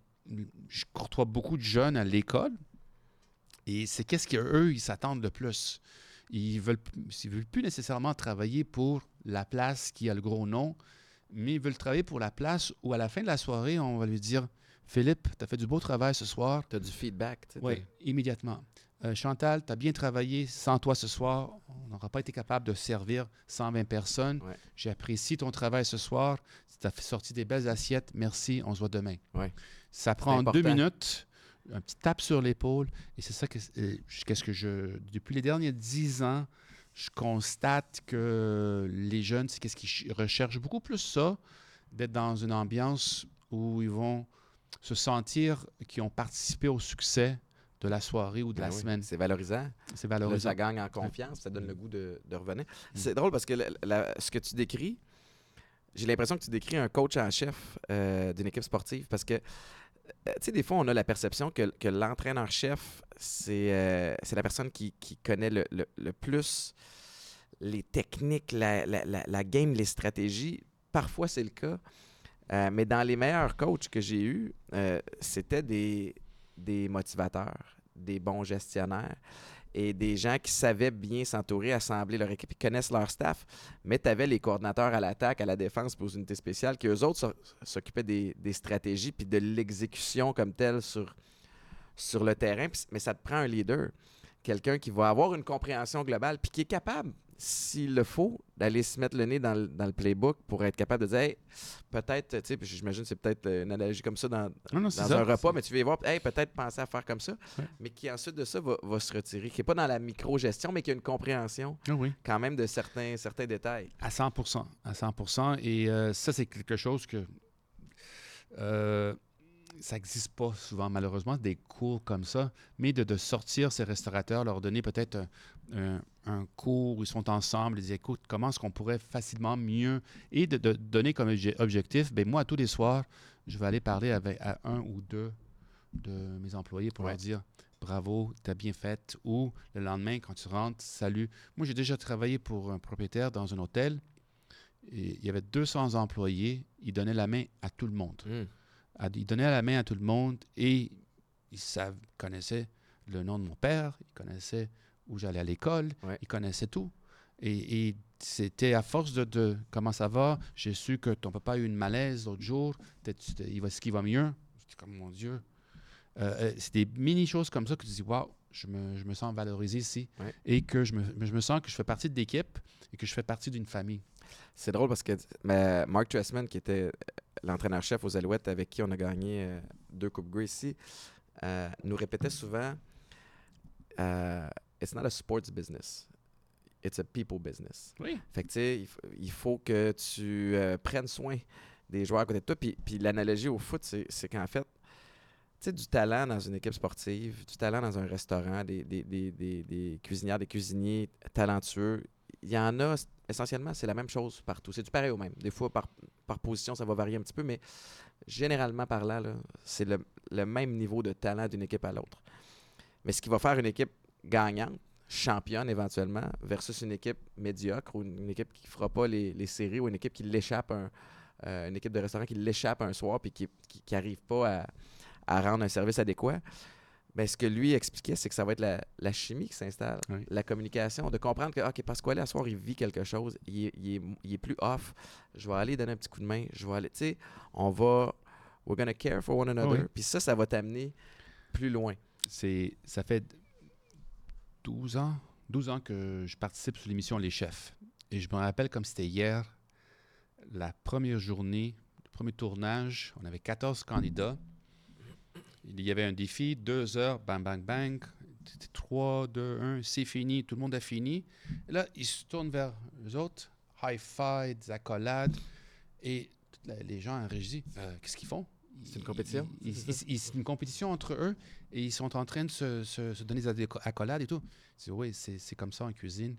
je côtoie beaucoup de jeunes à l'école, et c'est qu'est-ce qu'eux, ils s'attendent le plus? Ils veulent, ils veulent plus nécessairement travailler pour la place qui a le gros nom, mais ils veulent travailler pour la place où à la fin de la soirée, on va lui dire Philippe, tu as fait du beau travail ce soir. Tu as du feedback. Oui, immédiatement. Euh, Chantal, tu as bien travaillé. Sans toi ce soir, on n'aura pas été capable de servir 120 personnes. Ouais. J'apprécie ton travail ce soir. Tu as sorti des belles assiettes. Merci, on se voit demain. Ouais. Ça prend deux minutes, un petit tape sur l'épaule. Et c'est ça que, euh, qu'est-ce que je. Depuis les derniers dix ans, je constate que les jeunes, c'est qu'est-ce qu'ils ch- recherchent beaucoup plus ça, d'être dans une ambiance où ils vont se sentir qu'ils ont participé au succès de la soirée ou de Ben la oui, semaine. C'est valorisant. C'est Là, valorisant. ça gagne en confiance, ça donne le goût de, de revenir. C'est drôle parce que la- la- ce que tu décris, j'ai l'impression que tu décris un coach en chef euh, d'une équipe sportive parce que, euh, tu sais, des fois, on a la perception que, que l'entraîneur-chef, c'est euh, c'est la personne qui, qui connaît le, le- le plus les techniques, la- la game, les stratégies. Parfois, c'est le cas. Euh, mais dans les meilleurs coachs que j'ai eus, euh, c'était des, des motivateurs, des bons gestionnaires et des gens qui savaient bien s'entourer, assembler leur équipe, qui connaissent leur staff. Mais tu avais les coordinateurs à l'attaque, à la défense, puis aux unités spéciales, qui eux autres s'o- s'occupaient des, des stratégies puis de l'exécution comme telle sur, sur le terrain. Mais ça te prend un leader, quelqu'un qui va avoir une compréhension globale, puis qui est capable, s'il le faut, d'aller se mettre le nez dans le, dans le playbook pour être capable de dire, Hey, peut-être, tu sais, j'imagine que c'est peut-être euh, une analogie comme ça dans, Non, non, c'est dans ça. un repas, mais tu vas voir, hey, peut-être penser à faire comme ça, Ouais. mais qui ensuite de ça va, va se retirer, qui n'est pas dans la micro-gestion, mais qui a une compréhension Ah oui. quand même de certains, certains détails. À 100 à 100 Et euh, ça, c'est quelque chose que euh, ça n'existe pas souvent, malheureusement, des cours comme ça. Mais de, de sortir ces restaurateurs, leur donner peut-être un, cours où ils sont ensemble, ils disent écoute, comment est-ce qu'on pourrait facilement mieux. Et de, de donner comme obje- objectif, ben moi, tous les soirs, je vais aller parler avec, à un ou deux de mes employés pour Ouais. leur dire bravo, t'as bien fait. Ou le lendemain, quand tu rentres, salut. Moi, j'ai déjà travaillé pour un propriétaire dans un hôtel. Et il y avait 200 employés. Il donnait la main à tout le monde. À- Il donnait la main à tout le monde et ils connaissaient le nom de mon père, ils connaissaient où j'allais à l'école, Ouais. ils connaissaient tout. Et, et c'était à force de, de comment ça va, j'ai su que ton papa a eu une malaise l'autre jour, il va, est-ce qu'il va mieux? J'étais comme, mon Dieu. Euh, euh, c'est des mini-choses comme ça que tu dis, waouh, je me, je me sens valorisé ici Ouais. et que je me, je me sens que je fais partie de l'équipe et que je fais partie d'une famille. C'est drôle parce que mais Mark Tressman, qui était l'entraîneur-chef aux Alouettes avec qui on a gagné euh, deux Coupes Grey ici, euh, nous répétait souvent euh, It's not a sports business, it's a people business. Oui. Fait que tu sais, il, faut que tu euh, prennes soin des joueurs à côté de toi. Puis, puis l'analogie au foot, c'est qu'en fait, tu sais, du talent dans une équipe sportive, du talent dans un restaurant, des, des, des, des, cuisinières, des cuisiniers talentueux, il y en a essentiellement, c'est la même chose partout. C'est du pareil au même. Des fois, par, par position, ça va varier un petit peu, mais généralement parlant, c'est le, le même niveau de talent d'une équipe à l'autre. Mais ce qui va faire une équipe gagnante, championne éventuellement versus une équipe médiocre ou une, équipe qui fera pas les, les séries ou une équipe qui l'échappe un, euh, une équipe de restaurant qui l'échappe un soir puis qui n'arrive pas à, à, rendre un service adéquat. Ben, ce que lui expliquait, c'est que ça va être la, la chimie qui s'installe, la communication, de comprendre que, OK, parce qu'à soir, il vit quelque chose, il est, il, est, il est, plus off, je vais aller donner un petit coup de main, je vais aller, tu sais, on va, we're gonna care for one another, puis ça, ça va t'amener plus loin. C'est, ça fait 12 ans, 12 ans que je participe sur l'émission Les Chefs. Et je me rappelle comme c'était hier, la première journée, le premier tournage, on avait 14 candidats. Il y avait un défi, deux heures, bang, bang, bang. 3, 2, 1, c'est fini, tout le monde a fini. Et là, ils se tournent vers les autres, high five, des accolades. Et les gens en régie, euh, qu'est-ce qu'ils font? C'est une compétition? C'est une compétition entre eux et ils sont en train de se, se, donner des accolades et tout. oui, c'est comme ça en cuisine.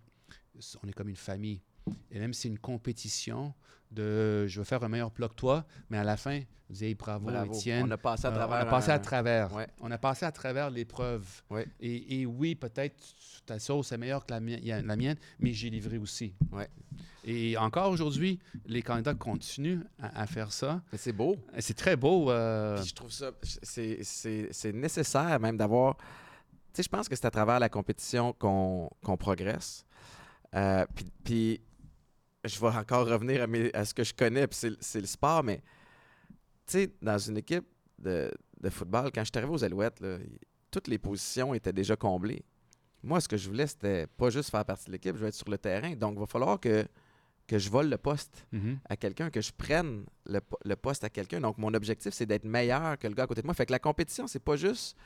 On est comme une famille. Et même si c'est une compétition de je veux faire un meilleur plat que toi, mais à la fin, vous dites bravo, bravo. Étienne. On a passé à travers. on a passé à travers. On a passé à travers l'épreuve. Et, et, oui, peut-être ta sauce est meilleure que la, mienne, la mienne mais j'ai livré aussi. Et encore aujourd'hui, les candidats continuent à, faire ça. C'est beau. C'est très beau. Euh... je trouve ça, c'est nécessaire même d'avoir. Tu sais, je pense que c'est à travers la compétition qu'on progresse. Euh, puis je vais encore revenir à, à ce que je connais, puis c'est le sport, mais tu sais, dans une équipe de, football, quand je suis arrivé aux Alouettes, toutes les positions étaient déjà comblées. Moi, ce que je voulais, c'était pas juste faire partie de l'équipe, je veux être sur le terrain. Donc, il va falloir que, que je vole le poste mm-hmm. à quelqu'un, que je prenne le, le poste à quelqu'un. Donc, mon objectif, c'est d'être meilleur que le gars à côté de moi. Fait que la compétition, c'est pas juste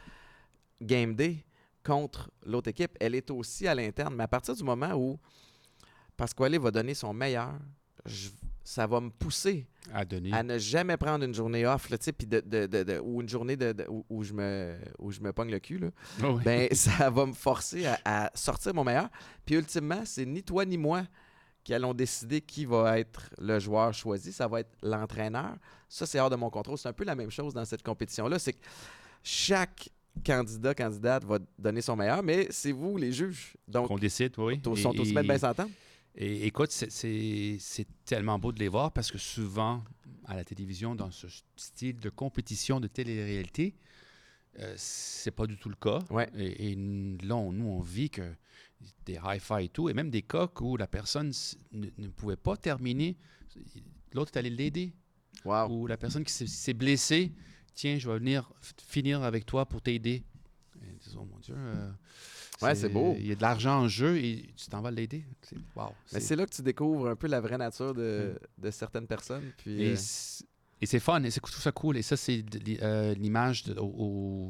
game day contre l'autre équipe, elle est aussi à l'interne. Mais à partir du moment où Pasquale va donner son meilleur. ça va me pousser à, donner. à ne jamais prendre une journée off, là, de, ou une journée où, je me, où je me pogne le cul. Là. Oh ben, ça va me forcer à, sortir mon meilleur. Puis ultimement, c'est ni toi ni moi qui allons décider qui va être le joueur choisi. Ça va être l'entraîneur. Ça, c'est hors de mon contrôle. C'est un peu la même chose dans cette compétition-là. C'est que chaque candidat, candidate va donner son meilleur, mais c'est vous, les juges. Donc, on décide, oui. Ils sont tous mettre bien s'entendre. Et écoute, c'est tellement beau de les voir parce que souvent, à la télévision, dans ce style de compétition de télé-réalité, euh, c'est pas du tout le cas. Et, là, nous, on vit que des hi-fi et tout, et même des coques où la personne ne, pouvait pas terminer, l'autre est allé l'aider. Ou la personne qui s'est blessée, tiens, je vais venir finir avec toi pour t'aider. Oh mon Dieu. Euh, Ouais, c'est beau. Il y a de l'argent en jeu et tu t'en vas l'aider. Wow, Mais c'est là que tu découvres un peu la vraie nature de, de certaines personnes. Puis, et, euh, c'est fun, et c'est tout ça cool. Et ça, c'est euh, l'image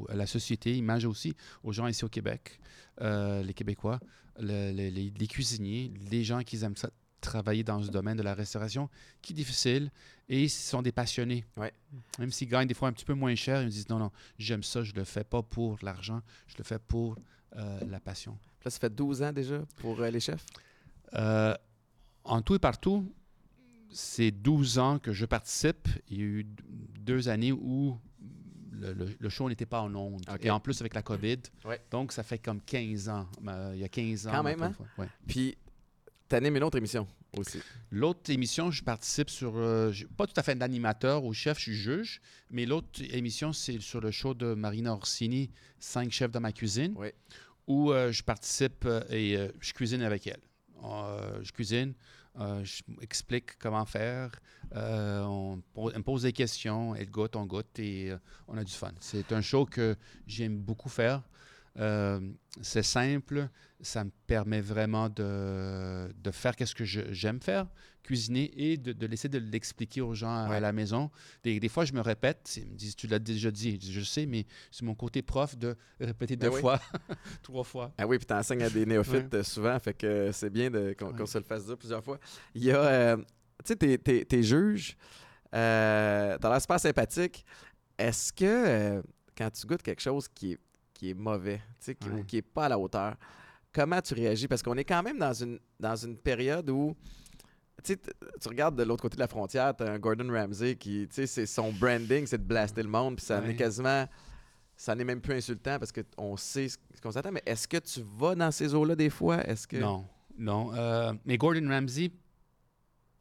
à la société, l'image aussi aux gens ici au Québec, euh, les Québécois, les, cuisiniers, les gens qui aiment ça, travailler dans ce domaine de la restauration, qui est difficile, et ils sont des passionnés. Ouais. Même s'ils gagnent des fois un petit peu moins cher, ils me disent non, non, j'aime ça, je le fais pas pour l'argent, je le fais pour euh, la passion. Là, ça fait 12 ans déjà pour euh, les chefs? Euh, en tout et partout, c'est 12 ans que je participe. Il y a eu deux années où le, show n'était pas en ondes. Et en plus avec la COVID. Donc, ça fait comme 15 ans. il y a 15 ans. Quand même, hein? Puis, tu animes une autre émission aussi. L'autre émission, je participe sur, pas tout à fait d'animateur ou chef, je suis juge, mais l'autre émission, c'est sur le show de Marina Orsini, Cinq chefs dans ma cuisine. Oui où euh, je participe euh, et euh, je cuisine avec elle. je cuisine, je explique comment faire, on, me pose des questions, elle goûte, on goûte et on a du fun. C'est un show que j'aime beaucoup faire. C'est simple, ça me permet vraiment de, de faire ce que j'aime faire, cuisiner et de, de laisser de l'expliquer aux gens à la maison. Des, des, fois, je me répète, ils me disent, tu l'as déjà dit, je sais, mais c'est mon côté prof de répéter deux ben fois, trois fois. Ah oui, puis tu enseignes à des néophytes souvent, fait que c'est bien qu'on se le fasse dire plusieurs fois. Il y a, euh, tu sais, tes, tes, juges, euh, tu as l'air super sympathique. Est-ce que euh, quand tu goûtes quelque chose qui est, qui est mauvais, qui, ou qui n'est pas à la hauteur, comment tu réagis? Parce qu'on est quand même dans une, dans une période où tu regardes de l'autre côté de la frontière, tu as un Gordon Ramsay qui, tu sais, son branding, c'est de blaster le monde, puis ça est quasiment ça n'est même plus insultant parce qu'on sait ce qu'on s'attend. Mais est-ce que tu vas dans ces eaux-là des fois? Est-ce que... Non, non. Euh, mais Gordon Ramsay,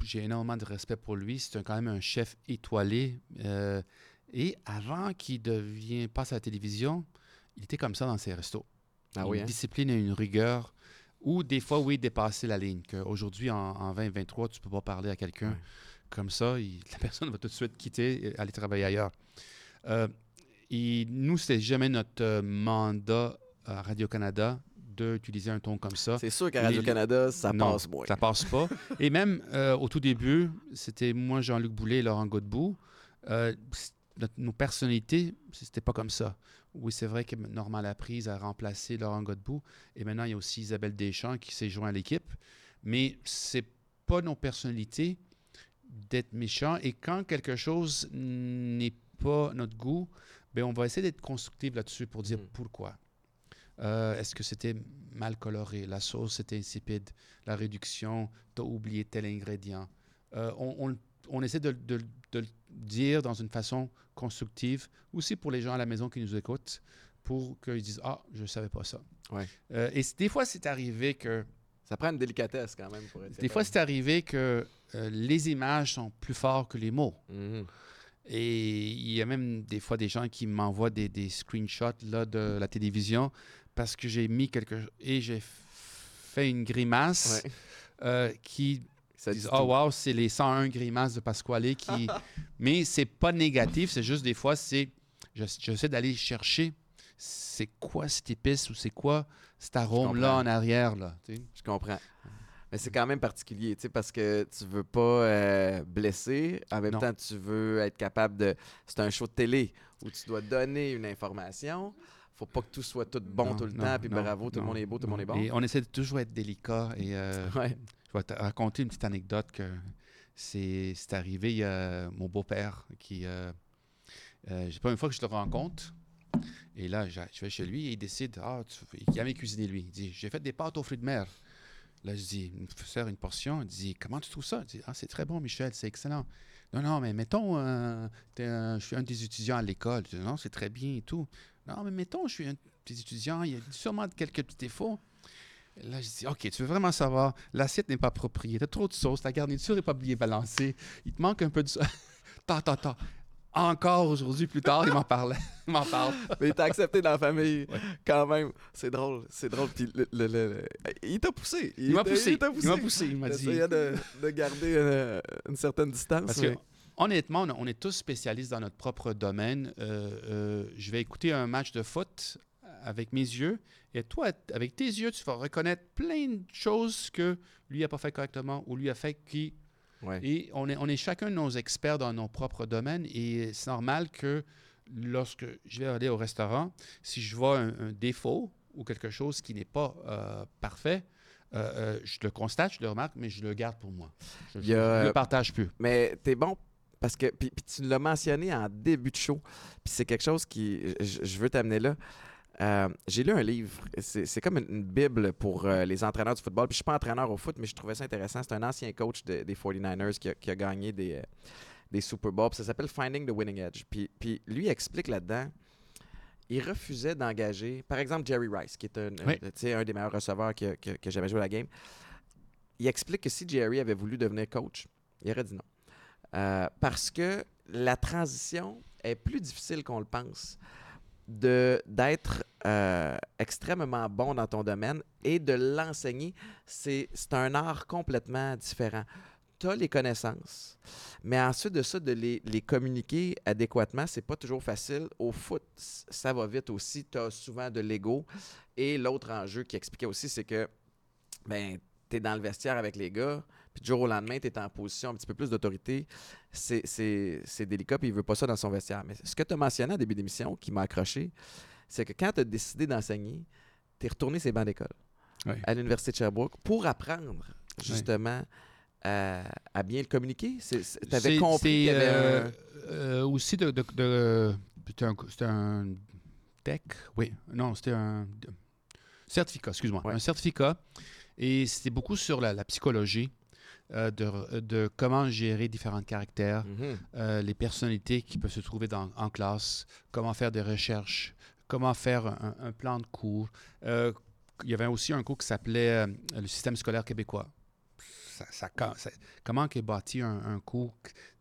j'ai énormément de respect pour lui. C'est quand même un chef étoilé. Euh, et avant qu'il devienne passe à la télévision, il était comme ça dans ses restos. Ah oui, une hein? discipline et une rigueur. Ou des fois, oui, dépasser la ligne. Aujourd'hui, en, en 2023, tu peux pas parler à quelqu'un comme ça. il- la personne va tout de suite quitter et aller travailler ailleurs. Euh, et nous, c'était jamais notre euh, mandat à Radio-Canada d'utiliser un ton comme ça. C'est sûr qu'à Radio-Canada, ça Non, passe moins. Ça passe pas. Et même euh, au tout début, c'était moi, Jean-Luc Boulet et Laurent Godbout. Euh, notre- nos personnalités, c'était pas comme ça. Oui, c'est vrai que Normand Laprise a remplacé Laurent Godbout. Et maintenant, il y a aussi Isabelle Deschamps qui s'est joint à l'équipe. Mais c'est pas nos personnalités d'être méchants. Et quand quelque chose n'est pas notre goût, ben on va essayer d'être constructif là-dessus pour dire Mm. pourquoi. Euh, Est-ce que c'était mal coloré? La sauce était insipide. La réduction, tu as oublié tel ingrédient? Euh, on, on- on essaie de, de- de le dire dans une façon constructive, aussi pour les gens à la maison qui nous écoutent, pour qu'ils disent Ah, je ne savais pas ça. Ouais. Euh, et des fois, c'est arrivé que Ça prend une délicatesse quand même pour être des fois, c'est arrivé que euh, les images sont plus fortes que les mots. Mhm. Et il y a même des fois des gens qui m'envoient des, des screenshots là, de la télévision parce que j'ai mis quelque chose et j'ai fait une grimace Ouais. euh, qui Ça disent dit Oh wow, c'est les 101 grimaces de Pasquale qui. Mais c'est pas négatif, c'est juste des fois, c'est. je- J'essaie d'aller chercher c'est quoi cette épice ou c'est quoi cet arôme-là en arrière. Là, tu sais. Je comprends. Mais c'est quand même particulier, tu sais, parce que tu veux pas euh, blesser, en même Non. temps, tu veux être capable de... C'est un show de télé où tu dois donner une information. Faut pas que tout soit tout bon Non, tout le non, temps, puis bravo, tout le monde est beau, tout le monde est bon. Et on essaie de toujours être délicat et. euh, Ouais. Je vais te raconter une petite anecdote que c'est arrivé. Il y a mon beau-père qui. Euh, euh, pas une fois que je le rencontre. Et là, je vais chez lui et il décide. Ah, tu, il aime cuisiner lui. Il dit J'ai fait des pâtes aux fruits de mer. Là, je dis Sers une portion. Il dit Comment tu trouves ça? Je dis Ah, c'est très bon, Michel, c'est excellent. Non, non, mais mettons, euh, je suis un des étudiants à l'école. Non, c'est très bien et tout. Non, mais mettons, je suis un des étudiants, il y a sûrement quelques petits défauts. Là, je dis, OK, tu veux vraiment savoir, l'assiette n'est pas appropriée, t'as trop de sauce, la garniture n'est pas bien balancée, il te manque un peu de... sauce. ta, ta, ta. Encore aujourd'hui, plus tard, il m'en parlait. il m'en parle. Mais il t'a accepté dans la famille, Ouais. quand même. C'est drôle, c'est drôle. Puis le, le- le- Il t'a poussé. Il m'a t'a- poussé. t'a Il m'a poussé. Il m'a Il dit. essayait de, de garder euh, une certaine distance. Parce mais- que, honnêtement, on, on est tous spécialistes dans notre propre domaine. Euh, euh, je vais écouter un match de foot avec mes yeux. Et toi, avec tes yeux, tu vas reconnaître plein de choses que lui n'a pas fait correctement ou lui a fait qui. Ouais. Et on est, on est chacun nos experts dans nos propres domaines. Et c'est normal que lorsque je vais aller au restaurant, si je vois un, un défaut ou quelque chose qui n'est pas euh, parfait, euh, euh, je le constate, je le remarque, mais je le garde pour moi. Je ne le partage plus. Mais t'es bon parce que. Puis, puis tu l'as mentionné en début de show. Puis c'est quelque chose qui. Je, je veux t'amener là. Euh, j'ai lu un livre. C'est comme une, une bible pour euh, les entraîneurs du football. Puis je suis pas entraîneur au foot, mais je trouvais ça intéressant. C'est un ancien coach de- des 49ers qui a, qui a gagné des, euh, des Super Bowls. Ça s'appelle Finding the Winning Edge. Puis, puis lui explique là-dedans. Il refusait d'engager, par exemple, Jerry Rice, qui est un, Oui. des meilleurs receveurs qui a jamais joué à la game. Il explique que si Jerry avait voulu devenir coach, il aurait dit non. Parce que la transition est plus difficile qu'on le pense d'être euh, extrêmement bon dans ton domaine et de l'enseigner. C'est un art complètement différent. Tu as les connaissances, mais ensuite de ça, de les, communiquer adéquatement, c'est pas toujours facile. Au foot, ça va vite aussi. Tu as souvent de l'ego. Et l'autre enjeu qui expliquait aussi, c'est que ben, tu es dans le vestiaire avec les gars, du jour au lendemain, tu es en position un petit peu plus d'autorité. C'est- délicat, puis il veut pas ça dans son vestiaire. Mais ce que tu as mentionné en début d'émission, qui m'a accroché, c'est que quand tu as décidé d'enseigner, tu es retourné ces bancs d'école à l'Université de Sherbrooke pour apprendre justement à, à bien le communiquer. Tu avais compris c'est, qu'il y avait euh, un- euh, aussi de. de, de- c'était un, tech, oui. Non, c'était un de- certificat, excuse-moi. Ouais. Un certificat. Et c'était beaucoup sur la, la psychologie. Euh, de, de comment gérer différents caractères, Mhm. euh, les personnalités qui peuvent se trouver dans- en classe, comment faire des recherches, comment faire un, un plan de cours. Euh, il y avait aussi un cours qui s'appelait le système scolaire québécois. Ça, ça- ça- ça- comment est bâti un, un cours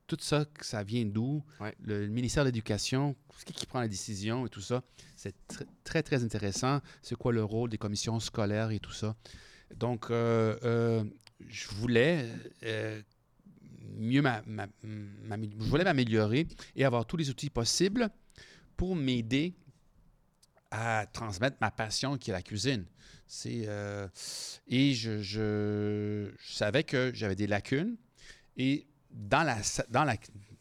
Tout ça, ça vient d'où? Ouais. le, ministère de l'Éducation, qui, qui prend la décision et tout ça. C'est tr- très, très intéressant. C'est quoi le rôle des commissions scolaires et tout ça? Donc, euh, euh, je voulais euh, mieux je voulais m'améliorer et avoir tous les outils possibles pour m'aider à transmettre ma passion qui est la cuisine. C'est, euh, et je, je- savais que j'avais des lacunes. Et dans la, dans la,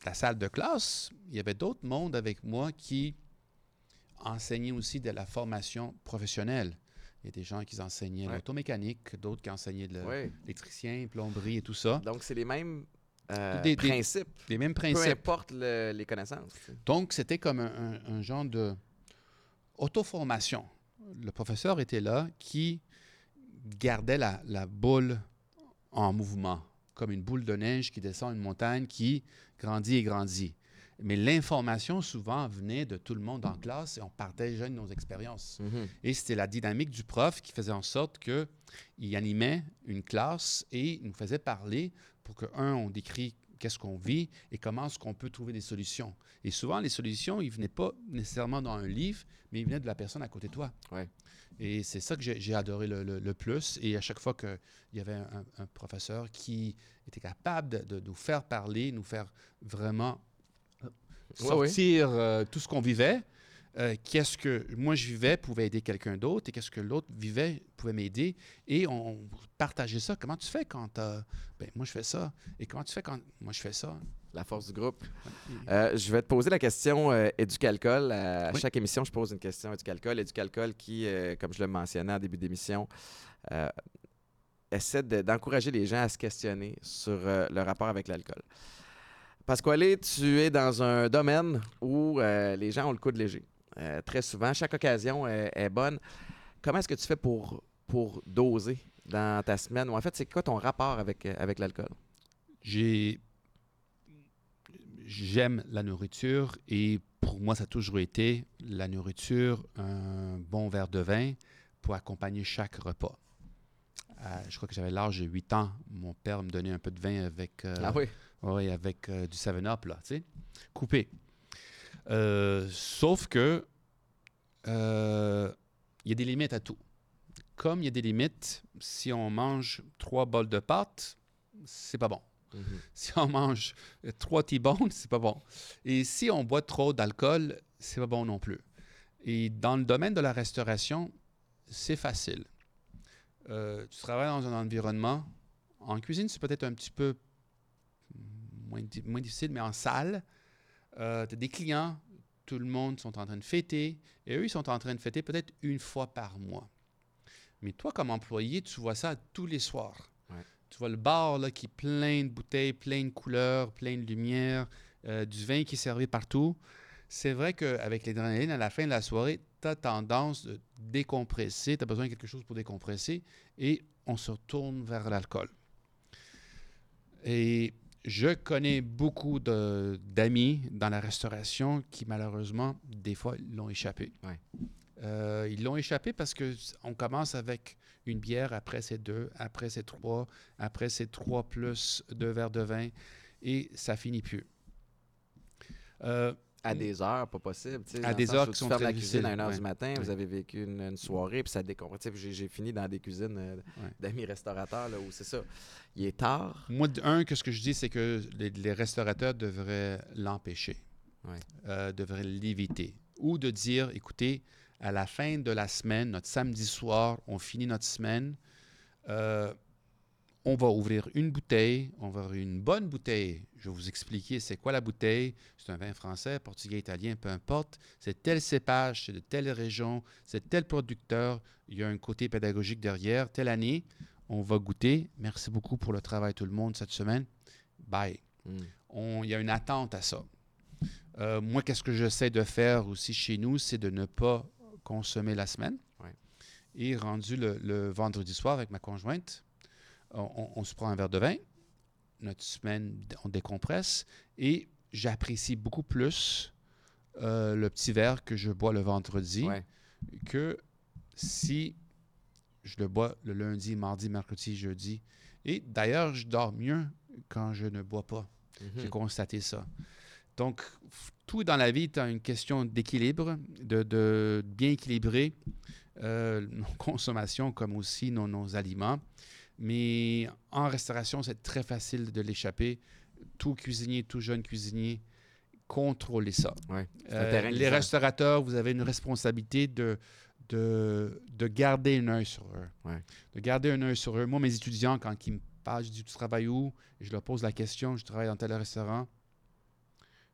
la salle de classe, il y avait d'autres mondes avec moi qui enseignaient aussi de la formation professionnelle. Il y a des gens qui enseignaient Ouais. l'automécanique, d'autres qui enseignaient Oui. l'électricien, plomberie et tout ça. Donc, c'est les mêmes euh, Des- des- principes, Les mêmes peu principes. importe le- les connaissances. Donc, c'était comme un, un- un genre de auto-formation. Le professeur était là qui gardait la, la boule en mouvement, comme une boule de neige qui descend une montagne qui grandit et grandit. Mais l'information, souvent, venait de tout le monde en classe et on partageait nos expériences. Mhm. Et c'était la dynamique du prof qui faisait en sorte qu'il animait une classe et nous faisait parler pour que, un, on décrit qu'est-ce qu'on vit et comment est-ce qu'on peut trouver des solutions. Et souvent, les solutions, ils ne venaient pas nécessairement dans un livre, mais ils venaient de la personne à côté de toi. Ouais. Et c'est ça que j'ai j'ai adoré le, le- le plus. Et à chaque fois qu'il y avait un, un professeur qui était capable de, de nous faire parler, nous faire vraiment Ouais, ouais. sortir euh, tout ce qu'on vivait, euh, qu'est-ce que moi je vivais pouvait aider quelqu'un d'autre et qu'est-ce que l'autre vivait pouvait m'aider et on partageait ça. Comment tu fais quand t'as- ben moi je fais ça? Et comment tu fais quand moi je fais ça? La force du groupe. Euh, je vais te poser la question euh, éducalcool. À Oui. chaque émission, je pose une question éducalcool. Éducalcool qui, euh, comme je le mentionnais en début d'émission, euh, essaie de- d'encourager les gens à se questionner sur euh, le rapport avec l'alcool. Pasquale, tu es dans un domaine où euh, les gens ont le coude léger. Euh, très souvent, chaque occasion est, bonne. Comment est-ce que tu fais pour, doser dans ta semaine? Ou en fait, c'est quoi ton rapport avec, euh, avec l'alcool? J'ai j'aime la nourriture et pour moi ça a toujours été la nourriture un bon verre de vin pour accompagner chaque repas. Euh, je crois que j'avais l'âge de 8 ans. Mon père me donnait un peu de vin avec euh, ah oui? Avec euh, du 7-Up, là, tu sais, coupé. Euh, sauf que il y a des limites à tout. Comme il y a des limites, si on mange trois bols de pâtes, c'est pas bon. Mhm. Si on mange trois T-bones, c'est pas bon. Et si on boit trop d'alcool, c'est pas bon non plus. Et dans le domaine de la restauration, c'est facile. Euh, tu travailles dans un environnement. En cuisine, c'est peut-être un petit peu moins, di- moins difficile, mais en salle, tu as des clients, tout le monde sont en train de fêter, et eux, ils sont en train de fêter peut-être une fois par mois. Mais toi, comme employé, tu vois ça tous les soirs. Ouais. Tu vois le bar là, qui est plein de bouteilles, plein de couleurs, plein de lumière, euh, du vin qui est servi partout. C'est vrai qu'avec l'adrénaline, à la fin de la soirée, tu as tendance de décompresser, tu as besoin de quelque chose pour décompresser, et on se retourne vers l'alcool. Et je connais beaucoup d'amis dans la restauration qui, malheureusement, des fois, l'ont échappé. Ouais. Euh, ils l'ont échappé parce que s- on commence avec une bière, après c'est deux, après c'est trois, après c'est trois plus deux verres de vin, et ça finit plus. Euh, À des heures, pas possible. À des heures qui sont très la cuisine à difficiles, 1h ouais. du matin, vous avez vécu une, une soirée, puis ça décompre. Tu sais, J'ai fini dans des cuisines euh, Ouais. d'amis restaurateurs là, où c'est ça. Il est tard. Moi, un, que ce que je dis, c'est que les, les restaurateurs devraient l'empêcher, euh, devraient l'éviter. Ou de dire, écoutez, à la fin de la semaine, notre samedi soir, on finit notre semaine, euh, on va ouvrir une bouteille, on va ouvrir une bonne bouteille. Je vais vous expliquer c'est quoi la bouteille. C'est un vin français, portugais, italien, peu importe. C'est tel cépage, c'est de telle région, c'est tel producteur. Il y a un côté pédagogique derrière. Telle année, on va goûter. Merci beaucoup pour le travail tout le monde cette semaine. Bye. Mm. On- Il y a une attente à ça. Euh, moi, qu'est-ce que j'essaie de faire aussi chez nous, c'est de ne pas consommer la semaine. Ouais. Et rendu le, le vendredi soir avec ma conjointe, on, se prend un verre de vin notre semaine, on décompresse et j'apprécie beaucoup plus euh, le petit verre que je bois le vendredi Ouais. que si je le bois le lundi, mardi, mercredi, jeudi. Et d'ailleurs, je dors mieux quand je ne bois pas. J'ai Mhm. constaté ça. Donc, tout dans la vie est une question d'équilibre, de, de bien équilibrer euh, nos consommations comme aussi nos, nos aliments. Mais en restauration, c'est très facile de l'échapper. Tout cuisinier, tout jeune cuisinier, contrôlez ça. Ouais, Euh, les restaurateurs, vous avez une responsabilité de, de, de garder un œil sur eux. Ouais. De garder un œil sur eux. Moi, mes étudiants, quand ils me parlent, je dis Tu travailles où Et je leur pose la question Je travaille dans tel restaurant.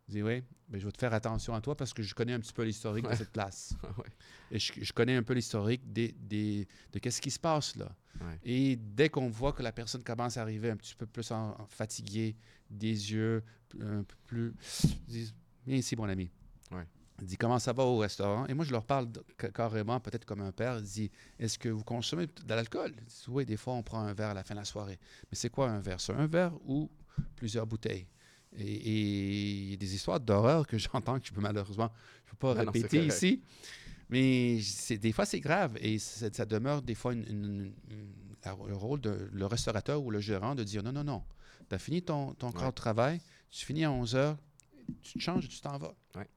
Je dis Oui, ben, je vais te faire attention à toi parce que je connais un petit peu l'historique Ouais. de cette place. Ouais. Et je, je connais un peu l'historique des, des- de qu'est-ce qui se passe là. Ouais. Et dès qu'on voit que la personne commence à arriver un petit peu plus en, en fatiguée, des yeux un peu plus. Ils disent Viens ici, mon ami. Il dit Comment ça va au restaurant? Et moi, je leur parle de- carrément, peut-être comme un père. Il dit Est-ce que vous consommez de l'alcool? Disent, Oui, des fois, on prend un verre à la fin de la soirée. Mais c'est quoi un verre? C'est un verre ou plusieurs bouteilles et, il y a des histoires d'horreur que j'entends que je peux malheureusement je peux pas non, c'est répéter ici. Mais c'est, des fois, c'est grave et ça, demeure des fois une- une- une- la- le rôle de le restaurateur ou le gérant de dire non, non, non, tu as fini ton, ton corps Ouais. de travail, tu finis à 11 heures, tu te changes et tu t'en vas. Ouais.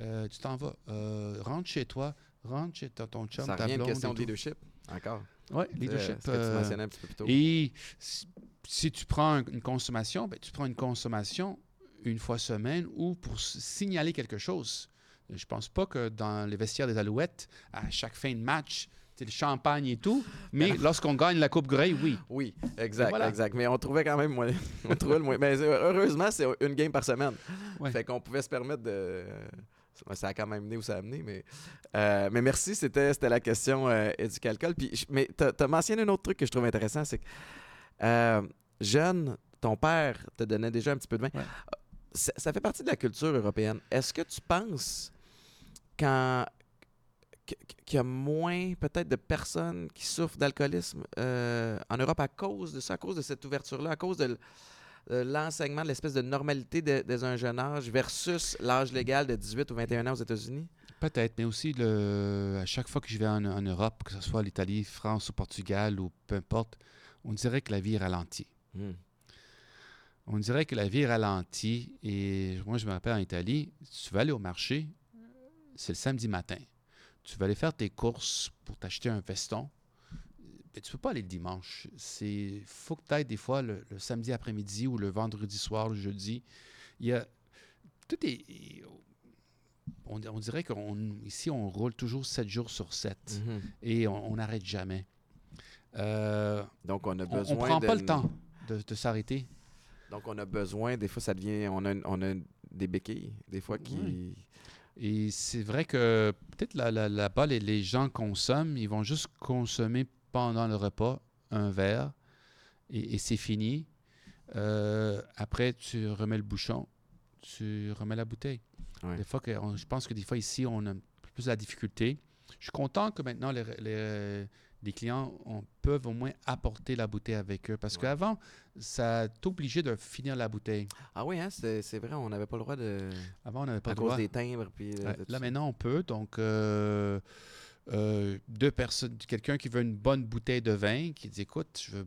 Euh, tu t'en vas. Euh, rentre chez toi, rentre chez ton, ton chum, Ça ta blonde. question et de leadership, encore. Ouais, C'est, leadership. Ce que tu euh, mentionnais un petit peu plus tôt. et si, si tu prends un- une consommation, ben, tu prends une consommation une fois semaine ou pour signaler quelque chose. Je pense pas que dans les vestiaires des Alouettes, à chaque fin de match, c'est le champagne et tout, mais lorsqu'on gagne la Coupe Grey, oui. Oui, exact, voilà. exact. Mais on trouvait quand même on trouvait le moyen. Mais heureusement, c'est une game par semaine. Ouais. Fait qu'on pouvait se permettre de. Ça a quand même mené où ça a amené, mais, euh, mais merci, c'était la question euh, éducalcool. Puis, je- mais tu as mentionné un autre truc que je trouve intéressant, c'est que euh, jeune, ton père te donnait déjà un petit peu de vin. Ouais. Ça, ça fait partie de la culture européenne. Est-ce que tu penses quand qu'il y a moins peut-être de personnes qui souffrent d'alcoolisme euh, en Europe à cause de ça, à cause de cette ouverture-là, à cause de de l'enseignement de l'espèce de normalité de- dès un jeune âge versus l'âge légal de 18 ou 21 ans aux États-Unis? Peut-être, mais aussi le, à chaque fois que je vais en, en Europe, que ce soit l'Italie, France ou Portugal ou peu importe, on dirait que la vie est ralentie. Hmm. On dirait que la vie est ralentie. Et moi, je me rappelle en Italie, tu vas aller au marché, c'est le samedi matin. Tu vas aller faire tes courses pour t'acheter un veston. Mais tu peux pas aller le dimanche. C'est faut que tu ailles des fois le, le samedi après-midi ou le vendredi soir, le jeudi. Il y a tout est on, on dirait qu'ici on roule toujours 7 jours sur 7 Mhm. et on on n'arrête jamais. Euh, Donc, on a on besoin. ne prend pas le temps de, de s'arrêter. Donc, on a besoin, des fois, ça devient. On a, on a des béquilles, des fois, qui. Et c'est vrai que peut-être là- là- là-bas, les, les gens consomment, ils vont juste consommer pendant le repas un verre et, et c'est fini. Euh, après, tu remets le bouchon, tu remets la bouteille. Ouais. Des fois, que on- je pense que des fois ici, on a plus la difficulté. Je suis content que maintenant les, les- les clients on- peuvent au moins apporter la bouteille avec eux parce Ouais. qu'avant, ça t'obligeait de finir la bouteille. Ah oui, hein, c'est vrai, on n'avait pas le droit de. Avant, on n'avait pas à le cause droit. des timbres. Puis, euh, Ouais, là maintenant on peut donc euh, euh, deux personnes quelqu'un qui veut une bonne bouteille de vin qui dit écoute je veux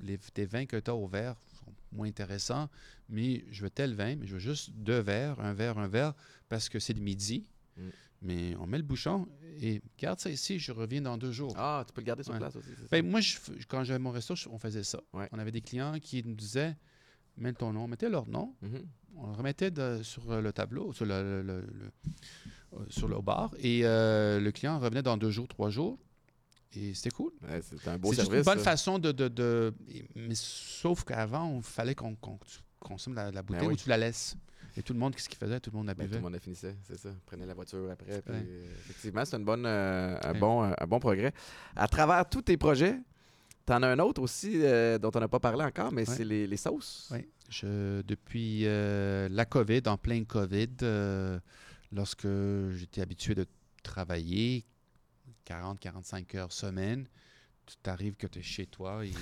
les tes vins que tu as au verre sont moins intéressants mais je veux tel vin mais je veux juste deux verres un verre un verre parce que c'est le midi Mm. mais on met le bouchon et garde ça ici je reviens dans deux jours Ah, tu peux le garder sur Ouais. place aussi. ben, moi, je quand j'avais mon resto, je- on faisait ça. Ouais. On avait des clients qui nous disaient Mets ton nom, mettez leur nom, Mhm. on le remettait de- sur euh, le tableau, sur le, le- le- euh, sur le bar, et euh, le client revenait dans deux jours, trois jours, et c'était cool. Ouais, c'est un beau C'est service. une bonne ça. façon de... de- de- mais sauf qu'avant, il fallait qu'on consomme la, la bouteille Ben oui. ou tu la laisses. Et tout le monde, qu'est-ce qu'il faisait? Tout le monde la Ben, tout le monde la finissait, c'est ça. Prenait la voiture après. puis, Ouais. effectivement, c'est une bonne, euh, un, Ouais. bon, un bon progrès. À travers tous tes projets, tu en as un autre aussi euh, dont on n'a pas parlé encore, mais Ouais. c'est les, les sauces. Oui. Je, depuis euh, la COVID, en plein COVID, euh, lorsque j'étais habitué de travailler 40-45 heures semaine, tu t'arrives que tu es chez toi et...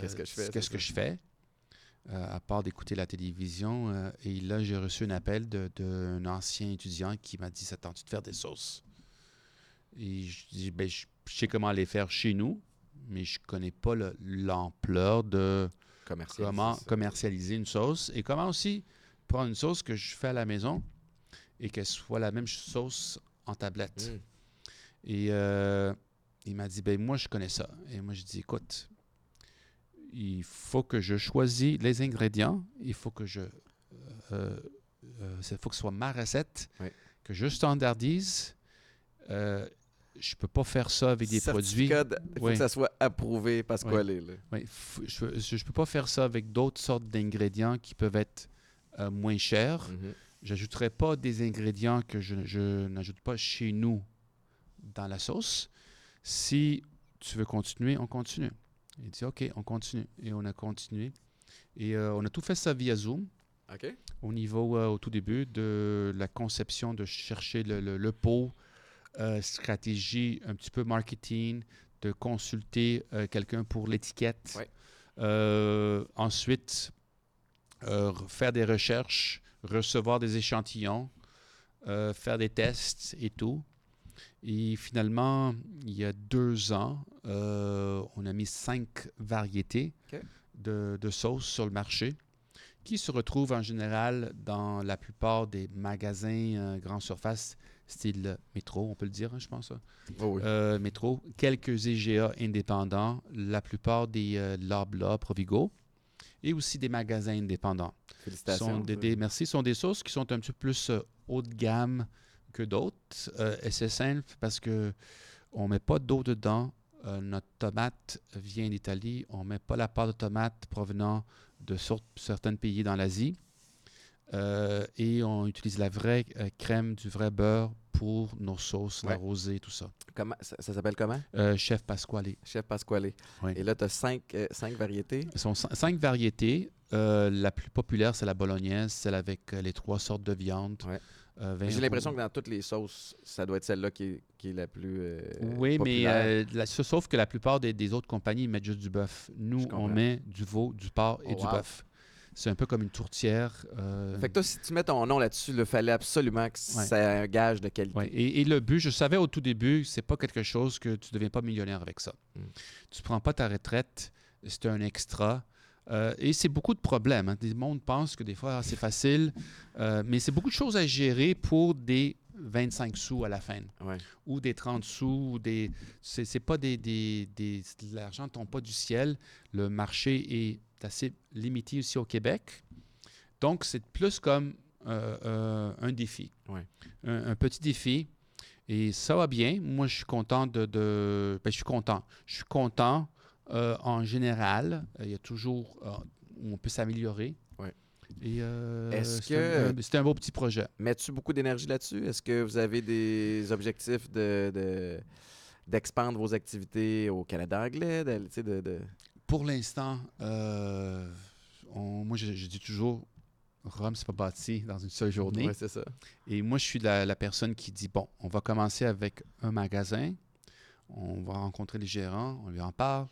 Qu'est-ce que je fais, Qu'est-ce que je fais? à part d'écouter la télévision. et là, j'ai reçu un appel de- d'un ancien étudiant qui m'a dit Ça tente de faire des sauces? Et je dis ben, je, je sais comment les faire chez nous, mais je connais pas le- l'ampleur de comment ça. commercialiser une sauce et comment aussi prendre une sauce que je fais à la maison et qu'elle soit la même sauce en tablette. Mm. Et euh, il m'a dit, ben moi, je connais ça. Et moi, je dis, écoute, il faut que je choisis les ingrédients, il faut que je... euh, euh, faut que ce soit ma recette, que je standardise. Euh, je peux pas faire ça avec des produits... Il faut Oui. que ça soit approuvé Pasquale. là. Oui, je ne peux pas faire ça avec d'autres sortes d'ingrédients qui peuvent être euh, moins chers. Mhm. J'ajouterai pas des ingrédients que je, je n'ajoute pas chez nous dans la sauce. Si tu veux continuer, on continue. Il dit OK, on continue. Et on a continué. Et euh, on a tout fait ça via Zoom OK. au niveau, euh, au tout début, de la conception de chercher le, le, le pot, euh, stratégie un petit peu marketing, de consulter euh, quelqu'un pour l'étiquette. Ouais. Euh, ensuite, re- faire des recherches, recevoir des échantillons, faire des tests et tout. Et finalement, il y a deux ans, on a mis cinq variétés de, de sauces sur le marché qui se retrouvent en général dans la plupart des magasins euh, grande surface, style métro, on peut le dire, hein, je pense. hein. Oh oui. Euh, métro, quelques IGA indépendants, la plupart des euh, Loblaw, Provigo, et aussi des magasins indépendants. Félicitations. Sont des, merci, sont des sauces qui sont un petit peu plus euh, haut de gamme que d'autres. Euh, et c'est simple parce que on met pas d'eau dedans. Euh, notre tomate vient d'Italie. On met pas la pâte de tomate provenant de certains pays dans l'Asie. Euh, et on utilise la vraie euh, crème, du vrai beurre pour nos sauces, la rosée, tout ça. Comment- ça ça s'appelle comment? Euh, Chef Pasquale. Chef Pasquale. Oui. Et là, tu as cinq, euh, cinq variétés? Ce sont cinq variétés. La plus populaire, c'est la bolognaise, celle avec les trois sortes de viande. Ouais. J'ai l'impression que dans toutes les sauces, ça doit être celle-là qui est, qui est la plus. euh, Oui, mais euh, la- sauf que la plupart des, des autres compagnies mettent juste du bœuf. Nous, on met du veau, du porc et Oh, du wow. bœuf. C'est un peu comme une tourtière. euh, Fait que toi, si tu mets ton nom là-dessus, il fallait absolument que Ouais. c'est un gage de qualité. ouais. et, et le but, je savais au tout début, c'est pas quelque chose que tu ne deviens pas millionnaire avec ça. Mm. Tu prends pas ta retraite, c'est un extra. Euh, et c'est beaucoup de problèmes. Hein. Des monde pense que des fois, ah, c'est facile, euh, mais c'est beaucoup de choses à gérer pour des 25 sous à la fin. Ouais. ou des 30 sous, ou des. C'est c'est pas des. des, des- L'argent ne tombe pas du ciel. Le marché est assez limité ici au Québec. Donc, c'est plus comme euh, euh, un défi. Ouais. Un, un petit défi. Et ça va bien. Moi, je suis content de. de- ben, je suis content. Je suis content euh, en général. Il y a toujours. où on peut s'améliorer. Ouais. Et euh, Est-ce c'est que- un- c'est un beau petit projet. Mets-tu beaucoup d'énergie là-dessus? Est-ce que vous avez des objectifs de. de- d'expandre vos activités au Canada anglais, de, tu sais, de, de- Pour l'instant, euh, moi, je, je dis toujours, Rome, c'est pas bâti dans une seule journée. Ouais, c'est ça. Et moi, je suis la, la personne qui dit, bon, on va commencer avec un magasin, on va rencontrer les gérants, on lui en parle.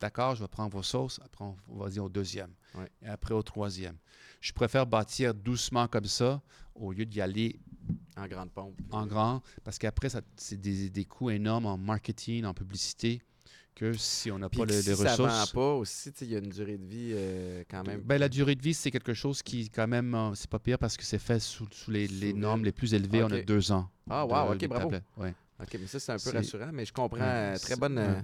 D'accord, je vais prendre vos sauces. Après, on, va dire au deuxième. Ouais. Et après au troisième. Je préfère bâtir doucement comme ça au lieu d'y aller En grande pompe. en grand, parce qu'après, c'est des, des coûts énormes en marketing, en publicité, que si on n'a pas le- si les ça vend ressources. pas aussi, il y a une durée de vie euh, quand même. Ben, la durée de vie, c'est quelque chose qui, quand même, euh, c'est pas pire parce que c'est fait sous, sous les, Sous les le- normes les plus élevées. On a deux ans. ah, de- wow, ok, bravo. Ouais. Ok, mais ça, c'est un peu rassurant, mais je comprends. Ouais, euh, très bonne. euh, ouais.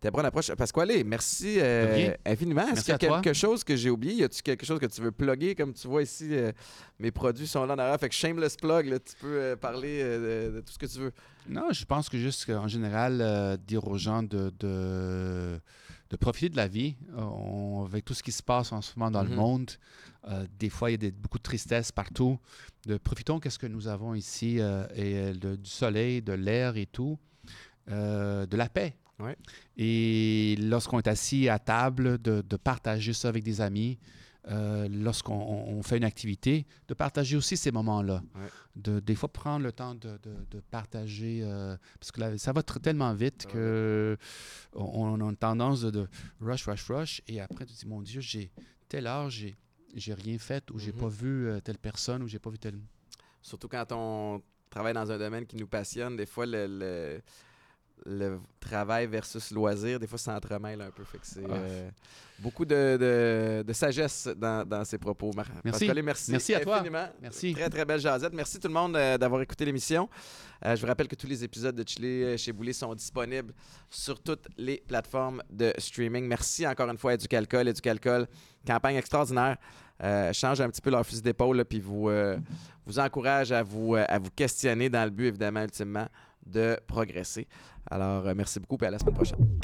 Très bonne approche. Pasquale, merci euh, infiniment. Est-ce qu'il y a toi. quelque chose que j'ai oublié? Y a-tu quelque chose que tu veux plugger? Comme tu vois ici, euh, mes produits sont là en arrière. Fait que shameless plug, là, tu peux euh, parler de, de tout ce que tu veux. Non, je pense que juste en général, dire aux gens de, de, de profiter de la vie. On- avec tout ce qui se passe en ce moment dans le monde, euh, des fois, il y a des- beaucoup de tristesse partout. De, profitons qu'est-ce que nous avons ici, et, du soleil, de l'air et tout, de la paix. Ouais. Et lorsqu'on est assis à table, de, de partager ça avec des amis, euh, lorsqu'on on fait une activité, de partager aussi ces moments-là. Ouais. De, des fois, prendre le temps de, de- de partager, euh, parce que ça va tellement vite Ouais. que on, on a une tendance de, rush, rush, rush, et après, tu te dis, mon Dieu, j'ai tel âge, j'ai j'ai rien fait, ou j'ai Mhm. pas vu euh, telle personne, ou j'ai pas vu telle... Surtout quand on travaille dans un domaine qui nous passionne, des fois, le, le, le travail versus loisir, des fois, ça s'entremêle un peu. Fait que c'est Ah. euh, beaucoup de, de- de sagesse dans, dans ces propos. Mar- Merci. Pascalé, merci. Merci à toi. Merci. Très, très belle jasette. Merci tout le monde euh, d'avoir écouté l'émission. Euh, je vous rappelle que tous les épisodes de Chili chez Boulet sont disponibles sur toutes les plateformes de streaming. Merci encore une fois à Éducalcool. Éducalcool, campagne extraordinaire. Euh, change un petit peu leur fusil d'épaule, puis vous, euh, vous encourage à vous, à vous questionner dans le but, évidemment, ultimement, de progresser. Alors, euh, merci beaucoup, et à la semaine prochaine.